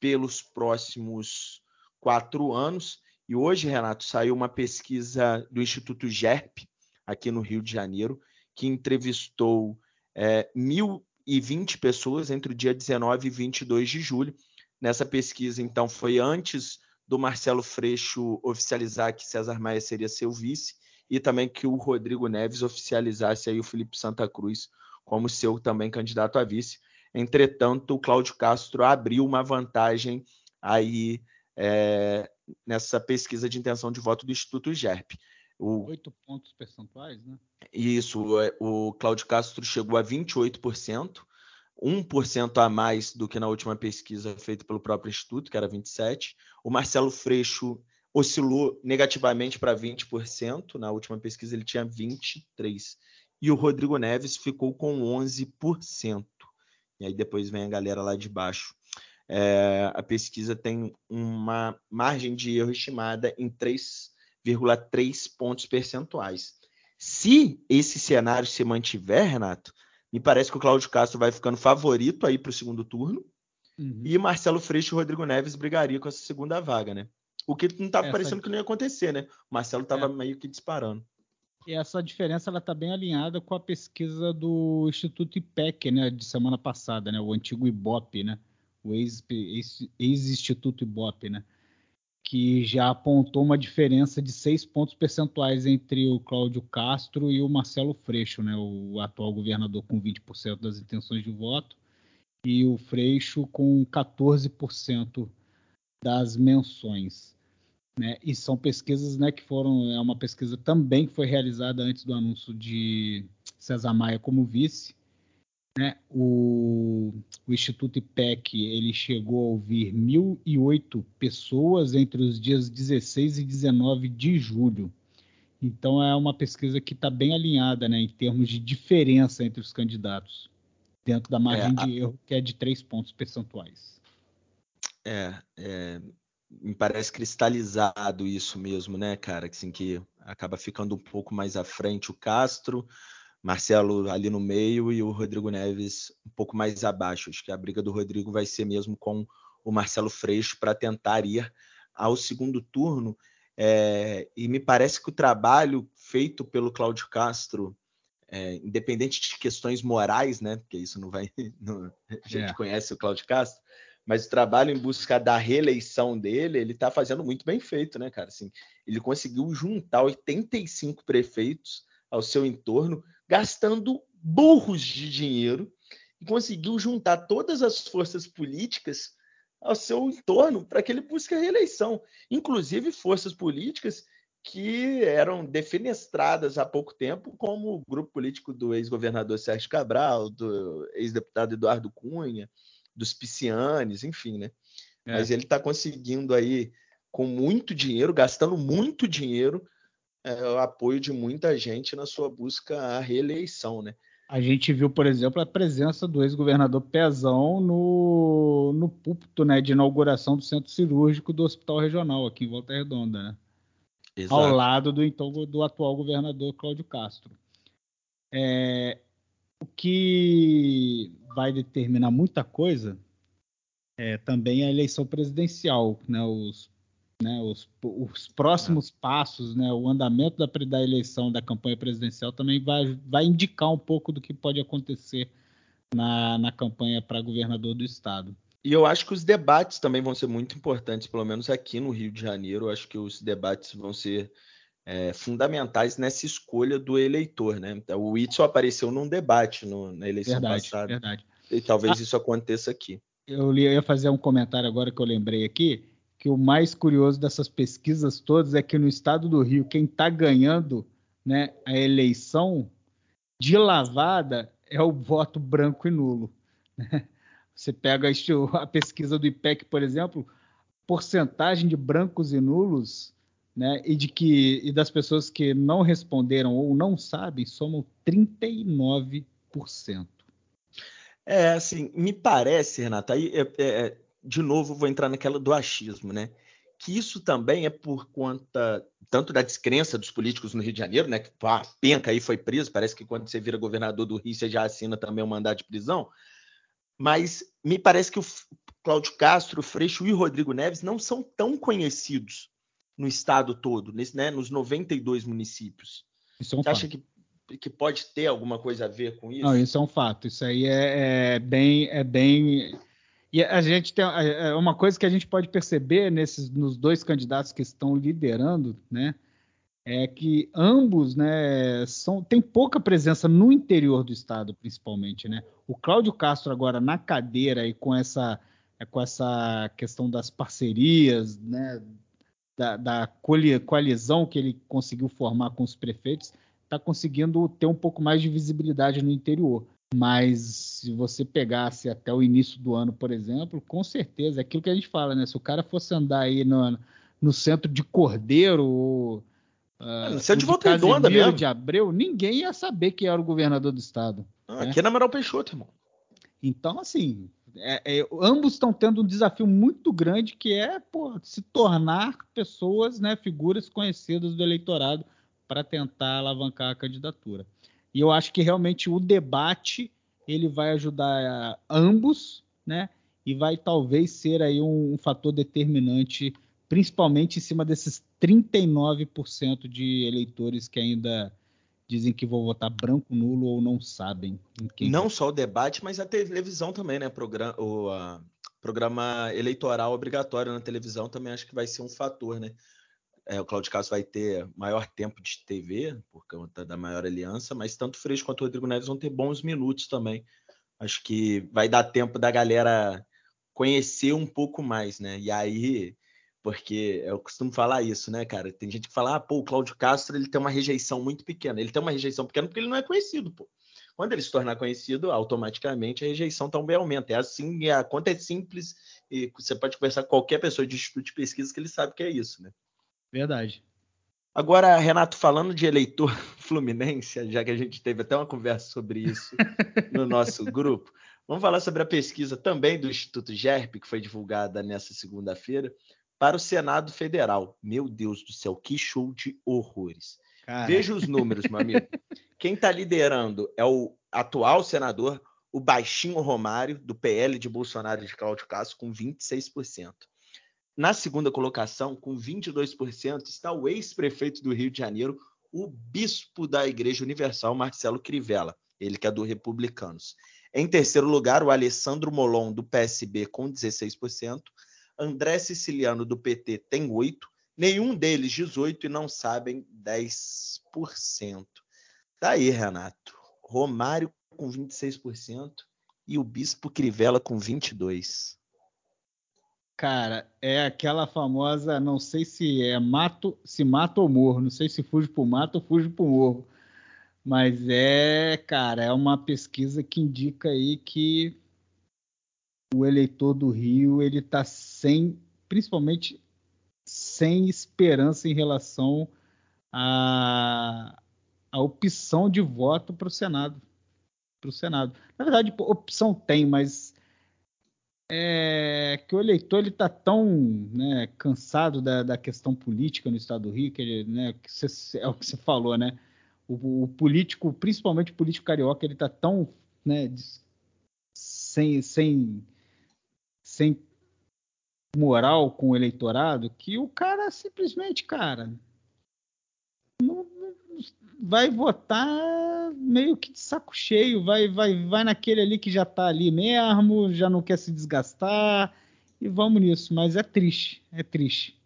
pelos próximos quatro anos. E hoje, Renato, saiu uma pesquisa do Instituto GERP, aqui no Rio de Janeiro, que entrevistou é, mil e 20 pessoas entre o dia 19 e 22 de julho. Nessa pesquisa, então, foi antes do Marcelo Freixo oficializar que César Maia seria seu vice e também que o Rodrigo Neves oficializasse aí o Felipe Santa Cruz como seu também candidato a vice. Entretanto, o Cláudio Castro abriu uma vantagem aí é, nessa pesquisa de intenção de voto do Instituto GERP. Oito pontos percentuais, né? Isso, é, o Cláudio Castro chegou a 28%, 1% a mais do que na última pesquisa feita pelo próprio Instituto, que era 27%. O Marcelo Freixo oscilou negativamente para 20%. Na última pesquisa ele tinha 23%. E o Rodrigo Neves ficou com 11%. E aí depois vem a galera lá de baixo. É, a pesquisa tem uma margem de erro estimada em 3,3 pontos percentuais. Se esse cenário se mantiver, Renato, me parece que o Cláudio Castro vai ficando favorito aí para o segundo turno. Uhum. E Marcelo Freixo e Rodrigo Neves brigaria com essa segunda vaga, né? O que não estava essa... parecendo que não ia acontecer, né? O Marcelo estava é. meio que disparando. E essa diferença ela está bem alinhada com a pesquisa do Instituto IPEC, né, de semana passada, né, o antigo IBOP, né, o ex-Instituto ex, ex IBOP, né, que já apontou uma diferença de seis pontos percentuais entre o Cláudio Castro e o Marcelo Freixo, né, o atual governador com 20% das intenções de voto e o Freixo com 14% das menções. Né? E são pesquisas né, que foram. É uma pesquisa também que foi realizada antes do anúncio de César Maia como vice. Né? O, o, Instituto IPEC ele chegou a ouvir 1.008 pessoas entre os dias 16 e 19 de julho. Então é uma pesquisa que está bem alinhada né, em termos de diferença entre os candidatos, dentro da margem é, a... de erro, que é de 3 pontos percentuais. É, é, me parece cristalizado isso mesmo, né, cara? Assim, que acaba ficando um pouco mais à frente o Castro, Marcelo ali no meio e o Rodrigo Neves um pouco mais abaixo. Acho que a briga do Rodrigo vai ser mesmo com o Marcelo Freixo para tentar ir ao segundo turno. É, e me parece que o trabalho feito pelo Cláudio Castro, é, independente de questões morais, né? Porque isso não vai. <laughs> Não, a gente é. conhece o Cláudio Castro, mas o trabalho em busca da reeleição dele, ele está fazendo muito bem feito, né, cara? Assim, ele conseguiu juntar 85 prefeitos ao seu entorno, gastando burros de dinheiro, e conseguiu juntar todas as forças políticas ao seu entorno para que ele busque a reeleição, inclusive forças políticas que eram defenestradas há pouco tempo, como o grupo político do ex-governador Sérgio Cabral, do ex-deputado Eduardo Cunha, dos piscianes, enfim, né? É. Mas ele está conseguindo aí, com muito dinheiro, gastando muito dinheiro, é, o apoio de muita gente na sua busca à reeleição, né? A gente viu, por exemplo, a presença do ex-governador Pezão no, no púlpito né, de inauguração do centro cirúrgico do Hospital Regional aqui em Volta Redonda, né? Exato. Ao lado do, então, do atual governador Cláudio Castro. É, o que vai determinar muita coisa é também a eleição presidencial, né? Os, né, os, os próximos é. passos, né, o andamento da, da, eleição da campanha presidencial também vai, vai indicar um pouco do que pode acontecer na, na campanha para governador do estado. E eu acho que os debates também vão ser muito importantes, pelo menos aqui no Rio de Janeiro. Eu acho que os debates vão ser é, fundamentais nessa escolha do eleitor, né? Então, o Whitson apareceu num debate no, na eleição verdade, passada. Verdade. E talvez ah, isso aconteça aqui. Eu ia fazer um comentário agora que eu lembrei aqui, que o mais curioso dessas pesquisas todas é que no estado do Rio, quem está ganhando né, a eleição de lavada é o voto branco e nulo. Né? Você pega a pesquisa do IPEC, por exemplo, porcentagem de brancos e nulos né, e de que e das pessoas que não responderam ou não sabem somam 39%. É, assim, me parece, Renata, aí é, é, de novo vou entrar naquela do achismo, né? Que isso também é por conta tanto da descrença dos políticos no Rio de Janeiro, né? Que a penca aí foi preso, parece que quando você vira governador do Rio, você já assina também um mandado de prisão. Mas me parece que o Cláudio Castro, o Freixo e o Rodrigo Neves não são tão conhecidos no estado todo, nesse, né, nos 92 municípios. Isso é um Você fato. acha que, que pode ter alguma coisa a ver com isso? Não, isso é um fato. Isso aí é, é bem, é bem. E a gente tem é, é uma coisa que a gente pode perceber nesses nos dois candidatos que estão liderando, né? É que ambos, né, são tem pouca presença no interior do estado, principalmente, né? O Cláudio Castro agora na cadeira e com essa com essa questão das parcerias, né, da, da coalizão que ele conseguiu formar com os prefeitos, está conseguindo ter um pouco mais de visibilidade no interior. Mas se você pegasse até o início do ano, por exemplo, com certeza, é aquilo que a gente fala, né? Se o cara fosse andar aí no, no centro de Cordeiro ou uh, no centro de Volta mesmo. de Abreu, ninguém ia saber que era o governador do estado. Ah, né? Aqui é na Amaral Peixoto, irmão. Então, assim, é, é, ambos estão tendo um desafio muito grande que é pô, se tornar pessoas, né, figuras conhecidas do eleitorado para tentar alavancar a candidatura. E eu acho que realmente o debate ele vai ajudar ambos, né? E vai talvez ser aí um, um fator determinante, principalmente em cima desses 39% de eleitores que ainda dizem que vão votar branco, nulo ou não sabem. não só o debate, mas a televisão também, né? Programa, o a, programa eleitoral obrigatório na televisão também acho que vai ser um fator, né? É, o Claudio Castro vai ter maior tempo de TV, por conta da maior aliança, mas tanto o Freixo quanto o Rodrigo Neves vão ter bons minutos também. Acho que vai dar tempo da galera conhecer um pouco mais, né? E aí, porque eu costumo falar isso, né, cara? Tem gente que fala, ah, pô, o Cláudio Castro ele tem uma rejeição muito pequena. Ele tem uma rejeição pequena porque ele não é conhecido, pô. Quando ele se tornar conhecido, automaticamente a rejeição também aumenta. É assim, a conta é simples e você pode conversar com qualquer pessoa de instituto de pesquisa que ele sabe que é isso, né? Verdade. Agora, Renato, falando de eleitor <laughs> fluminense, já que a gente teve até uma conversa sobre isso <laughs> no nosso grupo, vamos falar sobre a pesquisa também do Instituto GERP, que foi divulgada nessa segunda-feira, para o Senado Federal. Meu Deus do céu, que show de horrores. Cara. Veja os números, meu amigo. <laughs> Quem está liderando é o atual senador, o baixinho Romário, do PL de Bolsonaro de Cláudio Castro, com 26%. Na segunda colocação, com 22%, está o ex-prefeito do Rio de Janeiro, o bispo da Igreja Universal, Marcelo Crivella, ele que é do Republicanos. Em terceiro lugar, o Alessandro Molon, do PSB, com 16%. André Siciliano, do PT, tem 8%. Nenhum deles 18% e não sabem 10%. Tá aí, Renato. Romário com 26% e o Bispo Crivella com 22%. Cara, é aquela famosa, não sei se é mato, se mata ou morro, não sei se fujo pro mato ou fujo pro morro. Mas é, cara, é uma pesquisa que indica aí que o eleitor do Rio, ele tá sem, principalmente sem esperança em relação à, à opção de voto para o Senado. Para o Senado. Na verdade, opção tem, mas é que o eleitor ele está tão né, cansado da, da, questão política no Estado do Rio, que ele, né, que você, é o que você falou, né? O, o, político, principalmente o político carioca, ele está tão né, sem, sem, sem moral com o eleitorado que o cara simplesmente, cara, não, vai votar meio que de saco cheio, vai, vai, vai naquele ali que já está ali mesmo, já não quer se desgastar e vamos nisso. Mas é triste, é triste.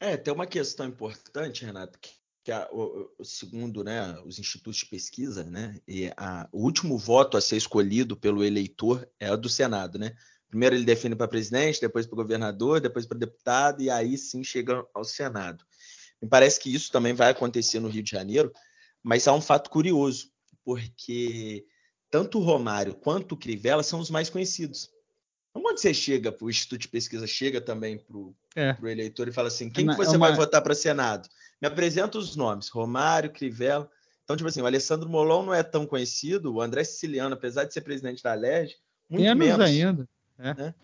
É, tem uma questão importante, Renato, que, que a, o, segundo né, os institutos de pesquisa, né, e a, o último voto a ser escolhido pelo eleitor é o do Senado, né? Primeiro ele define para presidente, depois para governador, depois para deputado e aí sim chega ao Senado. Me parece que isso também vai acontecer no Rio de Janeiro, mas há um fato curioso, porque tanto o Romário quanto o Crivella são os mais conhecidos. Então, quando você chega, o Instituto de Pesquisa chega também para o é. eleitor e fala assim: quem é que você é uma... vai votar para Senado? Me apresenta os nomes: Romário, Crivella. Então, tipo assim, o Alessandro Molon não é tão conhecido, o André Siciliano, apesar de ser presidente da LERJ, muito menos, menos ainda. É. Né?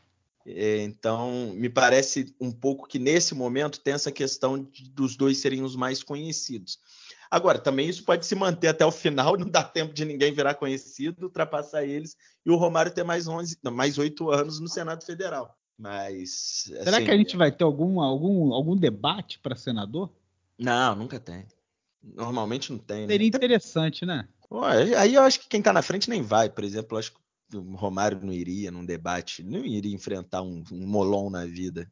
É, então, me parece um pouco que nesse momento tem essa questão de, dos dois serem os mais conhecidos. Agora, também isso pode se manter até o final, <laughs> não dá tempo de ninguém virar conhecido, ultrapassar eles e o Romário ter mais 11, não, mais oito anos no Senado Federal. Mas será assim, que a gente vai ter algum algum algum debate para senador? Não, nunca tem. Normalmente não tem. Né? Seria né? interessante, né? aí eu acho que quem está na frente nem vai. Por exemplo, eu acho que o Romário não iria num debate, não iria enfrentar um, um molon na vida.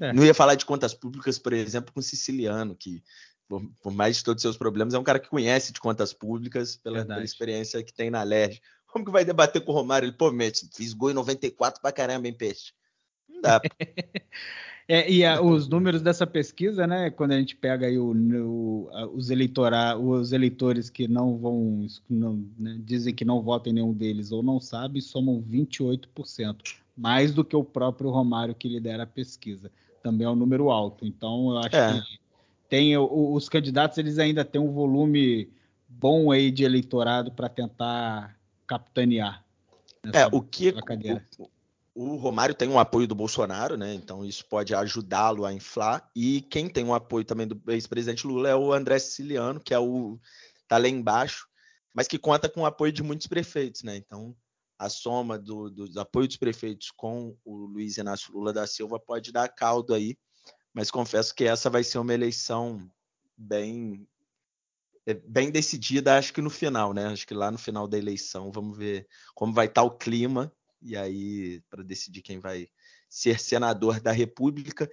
É. Não ia falar de contas públicas, por exemplo, com o Siciliano, que, por, por, mais de todos os seus problemas, é um cara que conhece de contas públicas pela, pela experiência que tem na LERJ. Como que vai debater com o Romário? Ele, pô, mete, fiz gol em 94 pra caramba, hein, peixe? Não dá. <laughs> É, e a, os números dessa pesquisa, né, quando a gente pega aí o, o, os, eleitora, os eleitores que não vão, não, né, dizem que não votam em nenhum deles ou não sabem, somam 28%, mais do que o próprio Romário que lidera a pesquisa. também é um número alto. Então, eu acho é. que tem os candidatos eles ainda têm um volume bom aí de eleitorado para tentar capitanear. é, o que o, Romário tem um apoio do Bolsonaro, né? Então isso pode ajudá-lo a inflar. E quem tem um apoio também do ex-presidente Lula é o André Siciliano, que é o tá lá embaixo, mas que conta com o apoio de muitos prefeitos, né? Então a soma do, do apoio dos prefeitos com o Luiz Inácio Lula da Silva pode dar caldo aí, mas confesso que essa vai ser uma eleição bem é, bem decidida, acho que no final, né? Acho que lá no final da eleição vamos ver como vai estar o clima e aí para decidir quem vai ser senador da República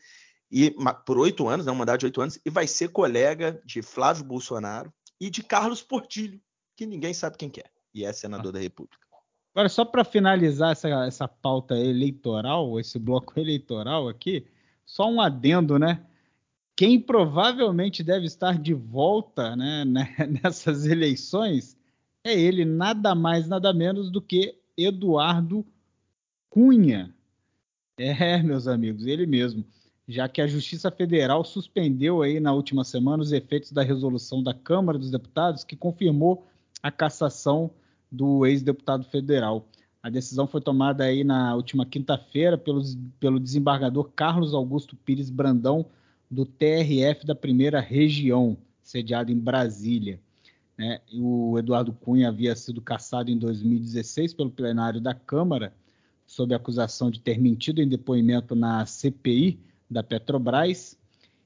e por oito anos, né, um mandato de oito anos, e vai ser colega de Flávio Bolsonaro e de Carlos Portilho, que ninguém sabe quem que é, e é senador ah. da República. Agora, só para finalizar essa, essa pauta eleitoral, esse bloco <laughs> eleitoral aqui, só um adendo, né? Quem provavelmente deve estar de volta né, <laughs> né nessas eleições é ele, nada mais, nada menos do que Eduardo Cunha. É, meus amigos, ele mesmo. Já que a Justiça Federal suspendeu aí na última semana os efeitos da resolução da Câmara dos Deputados que confirmou a cassação do ex-deputado federal. A decisão foi tomada aí na última quinta-feira pelo desembargador Carlos Augusto Pires Brandão, do TRF da primeira região, sediado em Brasília. Né? O Eduardo Cunha havia sido cassado em 2016 pelo plenário da Câmara, sob acusação de ter mentido em depoimento na CPI da Petrobras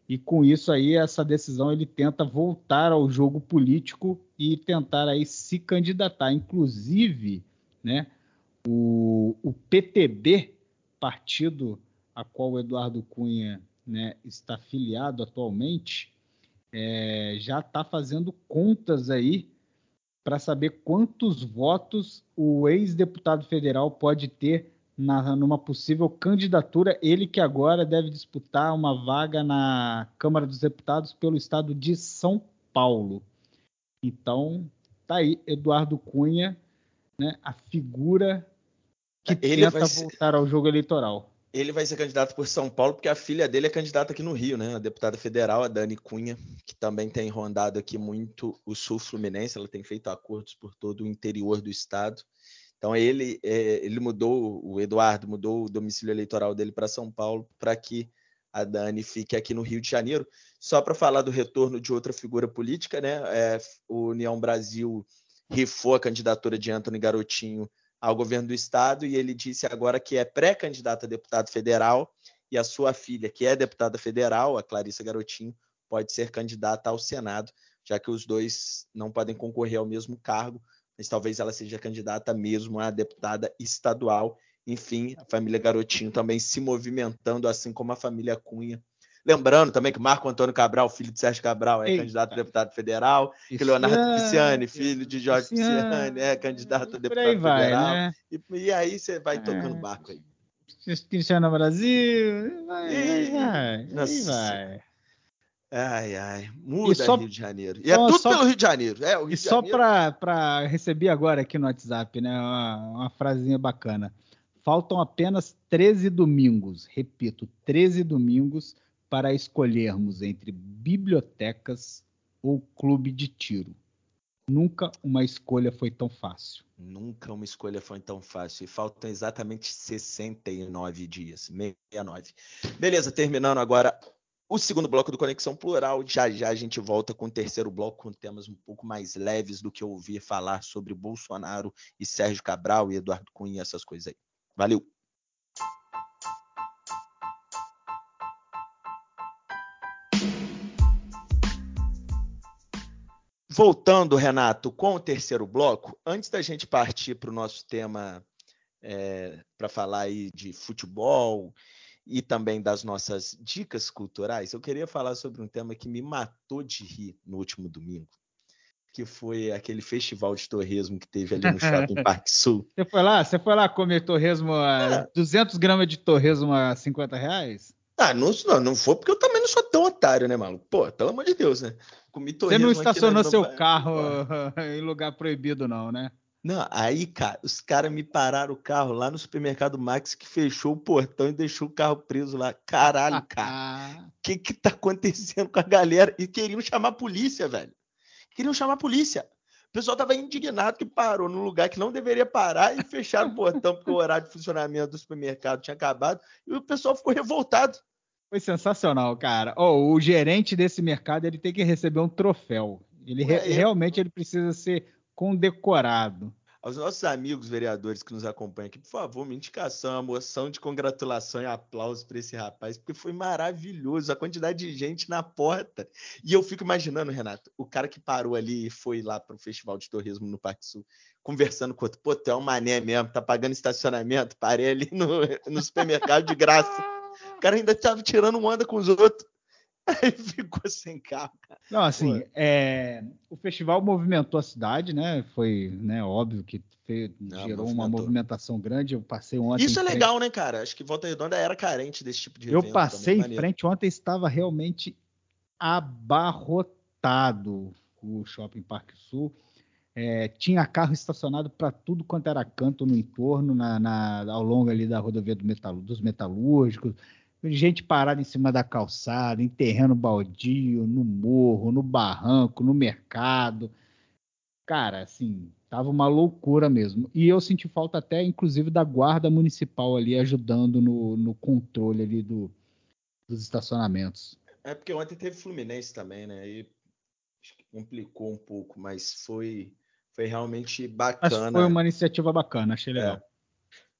e com isso aí, essa decisão, ele tenta voltar ao jogo político e tentar aí se candidatar. Inclusive, né, o, o PTB, partido a qual o Eduardo Cunha né, está filiado atualmente, é, já está fazendo contas aí para saber quantos votos o ex-deputado federal pode ter na, numa possível candidatura, ele que agora deve disputar uma vaga na Câmara dos Deputados pelo estado de São Paulo. Então, tá aí Eduardo Cunha, né, a figura que ele tenta voltar ao jogo eleitoral. Ele vai ser candidato por São Paulo porque a filha dele é candidata aqui no Rio, né? A deputada federal, a Dani Cunha, que também tem rondado aqui muito o sul fluminense. Ela tem feito acordos por todo o interior do estado. Então ele, é, ele mudou, o Eduardo mudou o domicílio eleitoral dele para São Paulo para que a Dani fique aqui no Rio de Janeiro. Só para falar do retorno de outra figura política, né? É, o União Brasil rifou a candidatura de Antônio Garotinho ao governo do estado e ele disse agora que é pré-candidato a deputado federal e a sua filha, que é deputada federal, a Clarissa Garotinho, pode ser candidata ao Senado, já que os dois não podem concorrer ao mesmo cargo mas talvez ela seja candidata mesmo a deputada estadual. Enfim, a família Garotinho também se movimentando, assim como a família Cunha. Lembrando também que Marco Antônio Cabral, filho de Sérgio Cabral, é Eita. candidato a deputado federal, que Leonardo Pisciani, filho de Jorge Pisciani, é candidato a deputado vai, federal. Né? E, e, aí você vai é. tocando barco aí. Cristiano Brasil, vai, e... vai, vai, vai. Ai, ai, muda só, Rio de Janeiro. E é tudo só, pelo Rio de Janeiro. É, Rio e só para receber agora aqui no WhatsApp, né? Uma, uma frasinha bacana. Faltam apenas 13 domingos, repito, 13 domingos para escolhermos entre bibliotecas ou clube de tiro. Nunca uma escolha foi tão fácil. Nunca uma escolha foi tão fácil. E faltam exatamente 69 dias. 69. Beleza, terminando agora o segundo bloco do Conexão Plural. Já já a gente volta com o terceiro bloco, com temas um pouco mais leves do que ouvir falar sobre Bolsonaro e Sérgio Cabral e Eduardo Cunha essas coisas aí. Valeu! Voltando, Renato, com o terceiro bloco, antes da gente partir para o nosso tema é, para falar aí de futebol e também das nossas dicas culturais, eu queria falar sobre um tema que me matou de rir no último domingo, que foi aquele festival de torresmo que teve ali no Shopping <laughs> Parque Sul. Você foi lá? Você foi lá comer torresmo, a, é. 200 gramas de torresmo a 50 reais? Ah, não, não, não foi porque eu também não sou tão otário, né, maluco? Pô, pelo amor de Deus, né? Comi torresmo Você não estacionou seu carro <laughs> em lugar proibido, não, né? Não, aí, cara, os caras me pararam o carro lá no supermercado Max que fechou o portão e deixou o carro preso lá. Caralho, cara. O que que tá acontecendo com a galera? E queriam chamar a polícia, velho. Queriam chamar a polícia. O pessoal tava indignado que parou num lugar que não deveria parar e fecharam o portão porque o horário de funcionamento do supermercado tinha acabado e o pessoal ficou revoltado. Foi sensacional, cara. Oh, o gerente desse mercado ele tem que receber um troféu. Ele é, re realmente ele precisa ser condecorado. Aos nossos amigos vereadores que nos acompanham aqui, por favor, uma indicação, uma moção de congratulação e aplausos para esse rapaz, porque foi maravilhoso a quantidade de gente na porta. E eu fico imaginando, Renato, o cara que parou ali e foi lá para o Festival de Torresmo no Parque Sul, conversando com outro, pô, tu é um mané mesmo, tá pagando estacionamento, parei ali no, no supermercado de graça. O cara ainda estava tirando onda com os outros. <laughs> Aí ficou sem carro, cara. Não, assim, é, o festival movimentou a cidade, né? Foi né, óbvio que fez, Não, gerou movimentou. uma movimentação grande. Eu passei ontem. Isso é frente... legal, né, cara? Acho que Volta Redonda era carente desse tipo de Eu passei também, em frente ontem, estava realmente abarrotado o Shopping Parque Sul. É, tinha carro estacionado para tudo quanto era canto no entorno, na, na, ao longo ali da rodovia do metal, dos metalúrgicos gente parada em cima da calçada, em terreno baldio, no morro, no barranco, no mercado. Cara, assim, tava uma loucura mesmo. E eu senti falta até, inclusive, da guarda municipal ali ajudando no, no controle ali do, dos estacionamentos. É porque ontem teve Fluminense também, né? E complicou um pouco, mas foi, foi realmente bacana. Mas foi uma iniciativa bacana, achei legal. É.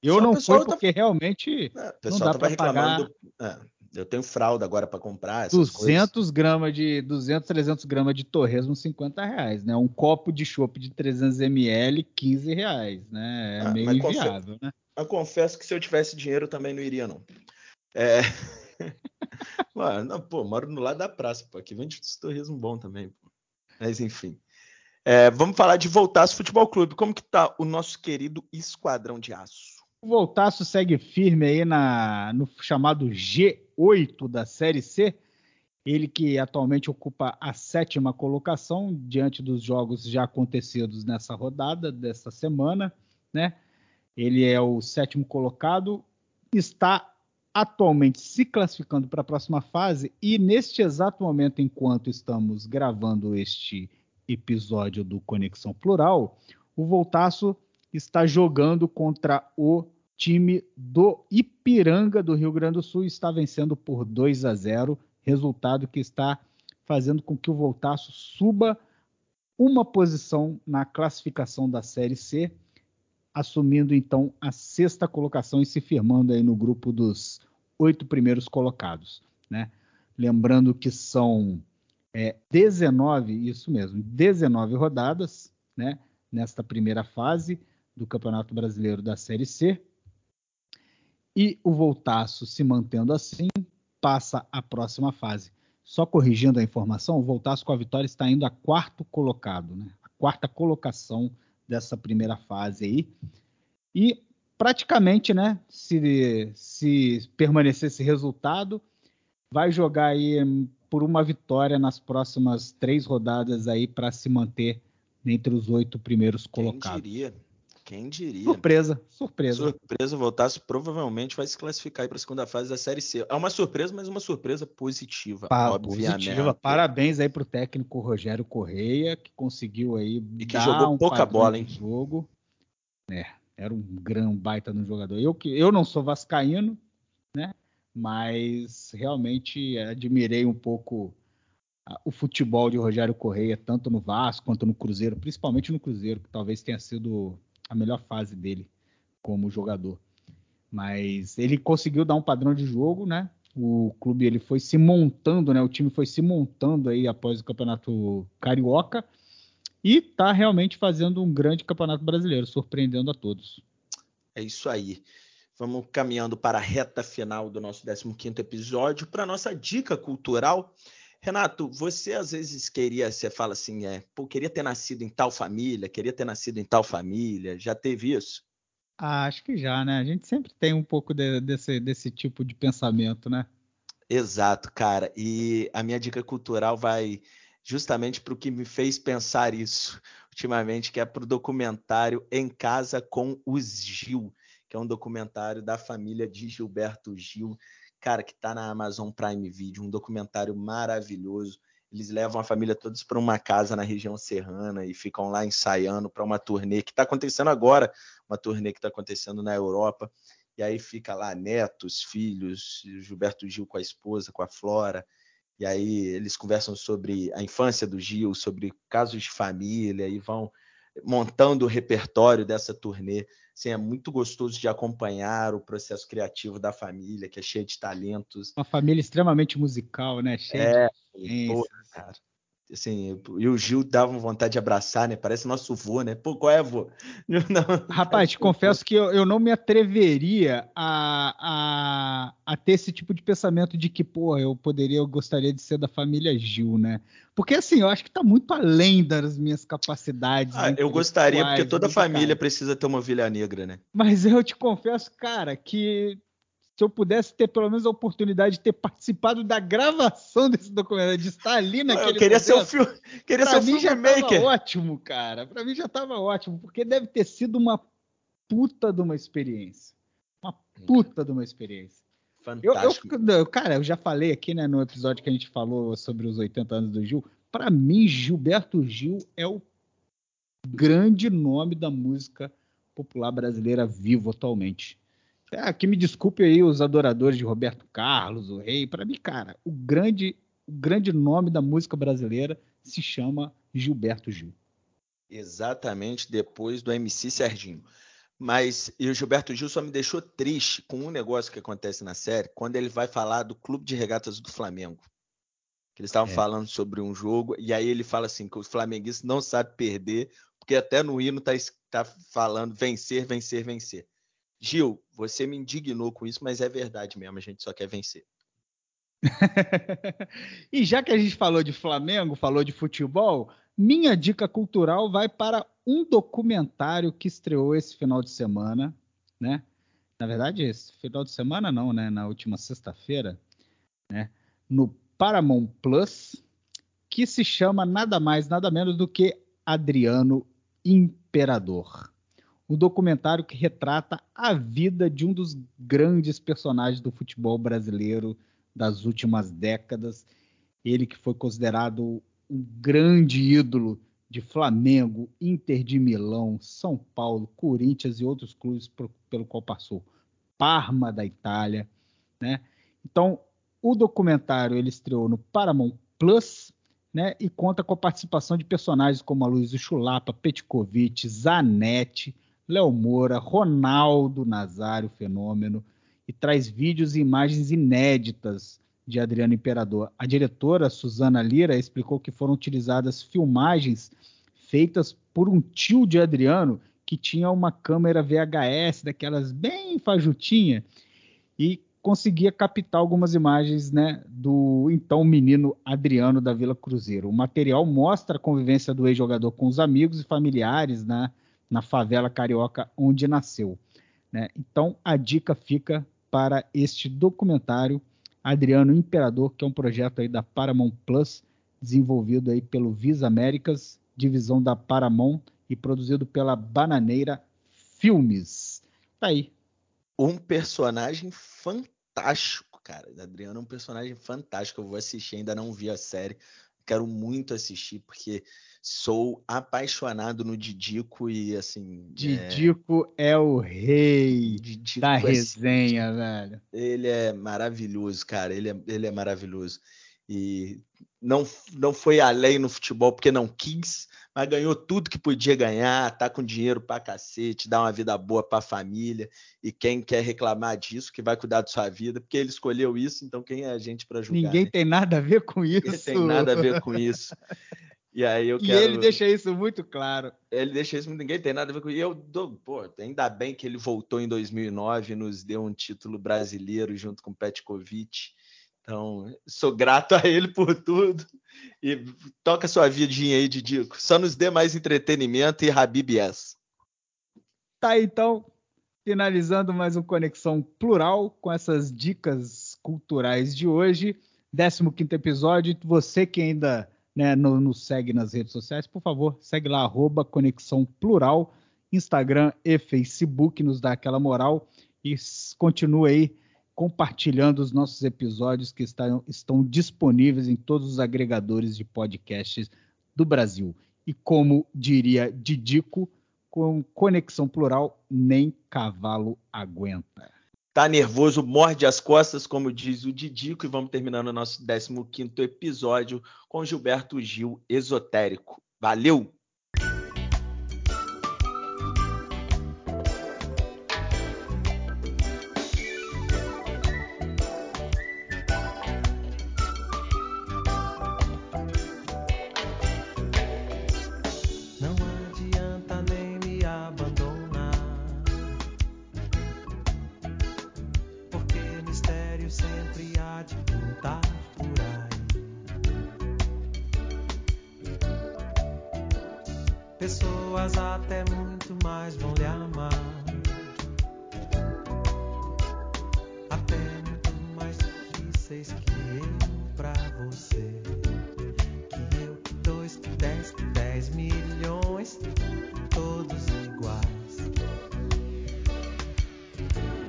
Eu Só não fui porque tá... realmente é, não dá para pagar. É, eu tenho fralda agora para comprar. 200 coisas. gramas de 200, 300 gramas de torresmo, 50 reais, né? Um copo de chopp de 300 ml, 15 reais, né? É ah, meio inviável, né? Eu confesso que se eu tivesse dinheiro também não iria não. É... <laughs> Mano, não, pô, moro no lado da praça, pô. Aqui vende torresmo bom também, pô. Mas enfim. É, vamos falar de Voltaço Futebol Clube. Como que tá o nosso querido Esquadrão de Aço? O Voltaço segue firme aí na, no chamado G8 da Série C. Ele que atualmente ocupa a sétima colocação diante dos jogos já acontecidos nessa rodada dessa semana, né? Ele é o sétimo colocado, está atualmente se classificando para a próxima fase e neste exato momento, enquanto estamos gravando este episódio do Conexão Plural, o Voltaço está jogando contra o time do Ipiranga do Rio Grande do Sul está vencendo por 2 a 0, resultado que está fazendo com que o Voltaço suba uma posição na classificação da Série C, assumindo então a sexta colocação e se firmando aí no grupo dos oito primeiros colocados, né? Lembrando que são é, 19, isso mesmo, 19 rodadas, né? Nesta primeira fase, do Campeonato Brasileiro da Série C. E o Voltaço se mantendo assim, passa à próxima fase. Só corrigindo a informação, o Voltaço com a vitória está indo a quarto colocado, né? A quarta colocação dessa primeira fase aí. E praticamente, né, se, se permanecer esse resultado, vai jogar aí por uma vitória nas próximas três rodadas aí para se manter entre os oito primeiros colocados. Quem diria? Quem diria? Surpresa, surpresa. Surpresa, voltasse provavelmente vai se classificar para a segunda fase da Série C. É uma surpresa, mas uma surpresa positiva, Pá, obviamente. Positiva. Parabéns aí pro técnico Rogério Correia, que conseguiu aí e que jogou um pouca bola, hein? Jogo. É, era um grande baita no jogador. Eu que eu não sou vascaíno, né? Mas realmente admirei um pouco o futebol de Rogério Correia, tanto no Vasco quanto no Cruzeiro, principalmente no Cruzeiro, que talvez tenha sido a melhor fase dele como jogador. Mas ele conseguiu dar um padrão de jogo, né? O clube ele foi se montando, né? O time foi se montando aí após o campeonato carioca e está realmente fazendo um grande campeonato brasileiro, surpreendendo a todos. É isso aí. Vamos caminhando para a reta final do nosso 15 episódio, para nossa dica cultural. Renato, você às vezes queria, você fala assim, é, pô, queria ter nascido em tal família, queria ter nascido em tal família, já teve isso? Ah, acho que já, né? A gente sempre tem um pouco de, desse, desse tipo de pensamento, né? Exato, cara. E a minha dica cultural vai justamente para o que me fez pensar isso <laughs> ultimamente, que é para o documentário Em Casa com os Gil, que é um documentário da família de Gilberto Gil, cara, que está na Amazon Prime Video, um documentário maravilhoso. Eles levam a família todos para uma casa na região serrana e ficam lá ensaiando para uma turnê que está acontecendo agora, uma turnê que está acontecendo na Europa. E aí fica lá netos, filhos, Gilberto Gil com a esposa, com a Flora. E aí eles conversam sobre a infância do Gil, sobre casos de família e vão montando o repertório dessa turnê. Assim, é muito gostoso de acompanhar o processo criativo da família, que é cheia de talentos. Uma família extremamente musical, né? Cheia é, de porra, cara assim, e o Gil dava vontade de abraçar, né? Parece nosso vô, né? Pô, qual é, vô? <laughs> Não, Rapaz, te confesso que eu, eu, não me atreveria a, a, a, ter esse tipo de pensamento de que, pô, eu poderia, eu gostaria de ser da família Gil, né? Porque, assim, eu acho que tá muito além das minhas capacidades. Ah, eu gostaria, porque toda família cara. precisa ter uma ovelha negra, né? Mas eu te confesso, cara, que se eu pudesse ter pelo menos a oportunidade de ter participado da gravação desse documentário, de estar ali naquele Eu queria momento, ser o filme, queria ser o mim já tava ótimo, cara. Para mim já estava ótimo, porque deve ter sido uma puta de uma experiência. Uma puta de uma experiência. Fantástico. Eu, eu, cara, eu já falei aqui, né, no episódio que a gente falou sobre os 80 anos do Gil. Para mim, Gilberto Gil é o grande nome da música popular brasileira vivo atualmente. É, que me desculpe aí os adoradores de Roberto Carlos, o Rei. Para mim, cara, o grande, o grande nome da música brasileira se chama Gilberto Gil. Exatamente depois do MC Serginho. Mas e o Gilberto Gil só me deixou triste com um negócio que acontece na série, quando ele vai falar do Clube de Regatas do Flamengo. Que eles estavam é. falando sobre um jogo, e aí ele fala assim: que os flamenguistas não sabem perder, porque até no hino tá, tá falando vencer, vencer, vencer. Gil, você me indignou com isso, mas é verdade mesmo, a gente só quer vencer. <laughs> e já que a gente falou de Flamengo, falou de futebol, minha dica cultural vai para um documentário que estreou esse final de semana, né? Na verdade, esse final de semana não, né? Na última sexta-feira, né? No Paramount Plus, que se chama nada mais, nada menos do que Adriano Imperador um documentário que retrata a vida de um dos grandes personagens do futebol brasileiro das últimas décadas. Ele que foi considerado um grande ídolo de Flamengo, Inter de Milão, São Paulo, Corinthians e outros clubes pelo qual passou. Parma da Itália, né? Então, o documentário ele estreou no Paramount Plus, né? E conta com a participação de personagens como a Luiz Chulapa, Petkovic, Zanetti, Léo Moura, Ronaldo Nazário, fenômeno, e traz vídeos e imagens inéditas de Adriano Imperador. A diretora Suzana Lira explicou que foram utilizadas filmagens feitas por um tio de Adriano que tinha uma câmera VHS daquelas bem fajutinha e conseguia captar algumas imagens né, do então menino Adriano da Vila Cruzeiro. O material mostra a convivência do ex-jogador com os amigos e familiares, né, na favela carioca onde nasceu. Né? Então a dica fica para este documentário Adriano Imperador, que é um projeto aí da Paramount Plus, desenvolvido aí pelo Visa Américas, divisão da Paramount e produzido pela Bananeira Filmes. Tá aí. Um personagem fantástico, cara. Adriano é um personagem fantástico. Eu vou assistir, ainda não vi a série. Quero muito assistir, porque sou apaixonado no Didico e assim. Didico é, é o rei Didico da é resenha, assim, <laughs> velho. Ele é maravilhoso, cara. Ele é, ele é maravilhoso. E não, não foi além no futebol porque não quis, mas ganhou tudo que podia ganhar, tá com dinheiro pra cacete, dá uma vida boa pra família. E quem quer reclamar disso, que vai cuidar da sua vida, porque ele escolheu isso, então quem é a gente para julgar? Ninguém né? tem nada a ver com isso. Ninguém tem nada a ver <laughs> com isso. E aí eu quero... E ele deixa isso muito claro. Ele deixa isso, ninguém tem nada a ver com isso. E eu dou, pô, ainda bem que ele voltou em 2009 e nos deu um título brasileiro junto com o Petkovic. Então, sou grato <laughs> a ele por tudo. E toca sua vidinha aí, Didico. Só nos dê mais entretenimento e Habib yes. Tá, então, finalizando mais um Conexão Plural com essas dicas culturais de hoje. 15 episódio. Você que ainda né, nos segue nas redes sociais, por favor, segue lá, arroba Conexão Plural, Instagram e Facebook, nos dá aquela moral e continue aí compartilhando os nossos episódios que estão, estão disponíveis em todos os agregadores de podcasts do Brasil. E como diria Didico, com conexão plural, nem cavalo aguenta. Tá nervoso, morde as costas, como diz o Didico, e vamos terminando o nosso 15 episódio com Gilberto Gil Esotérico. Valeu!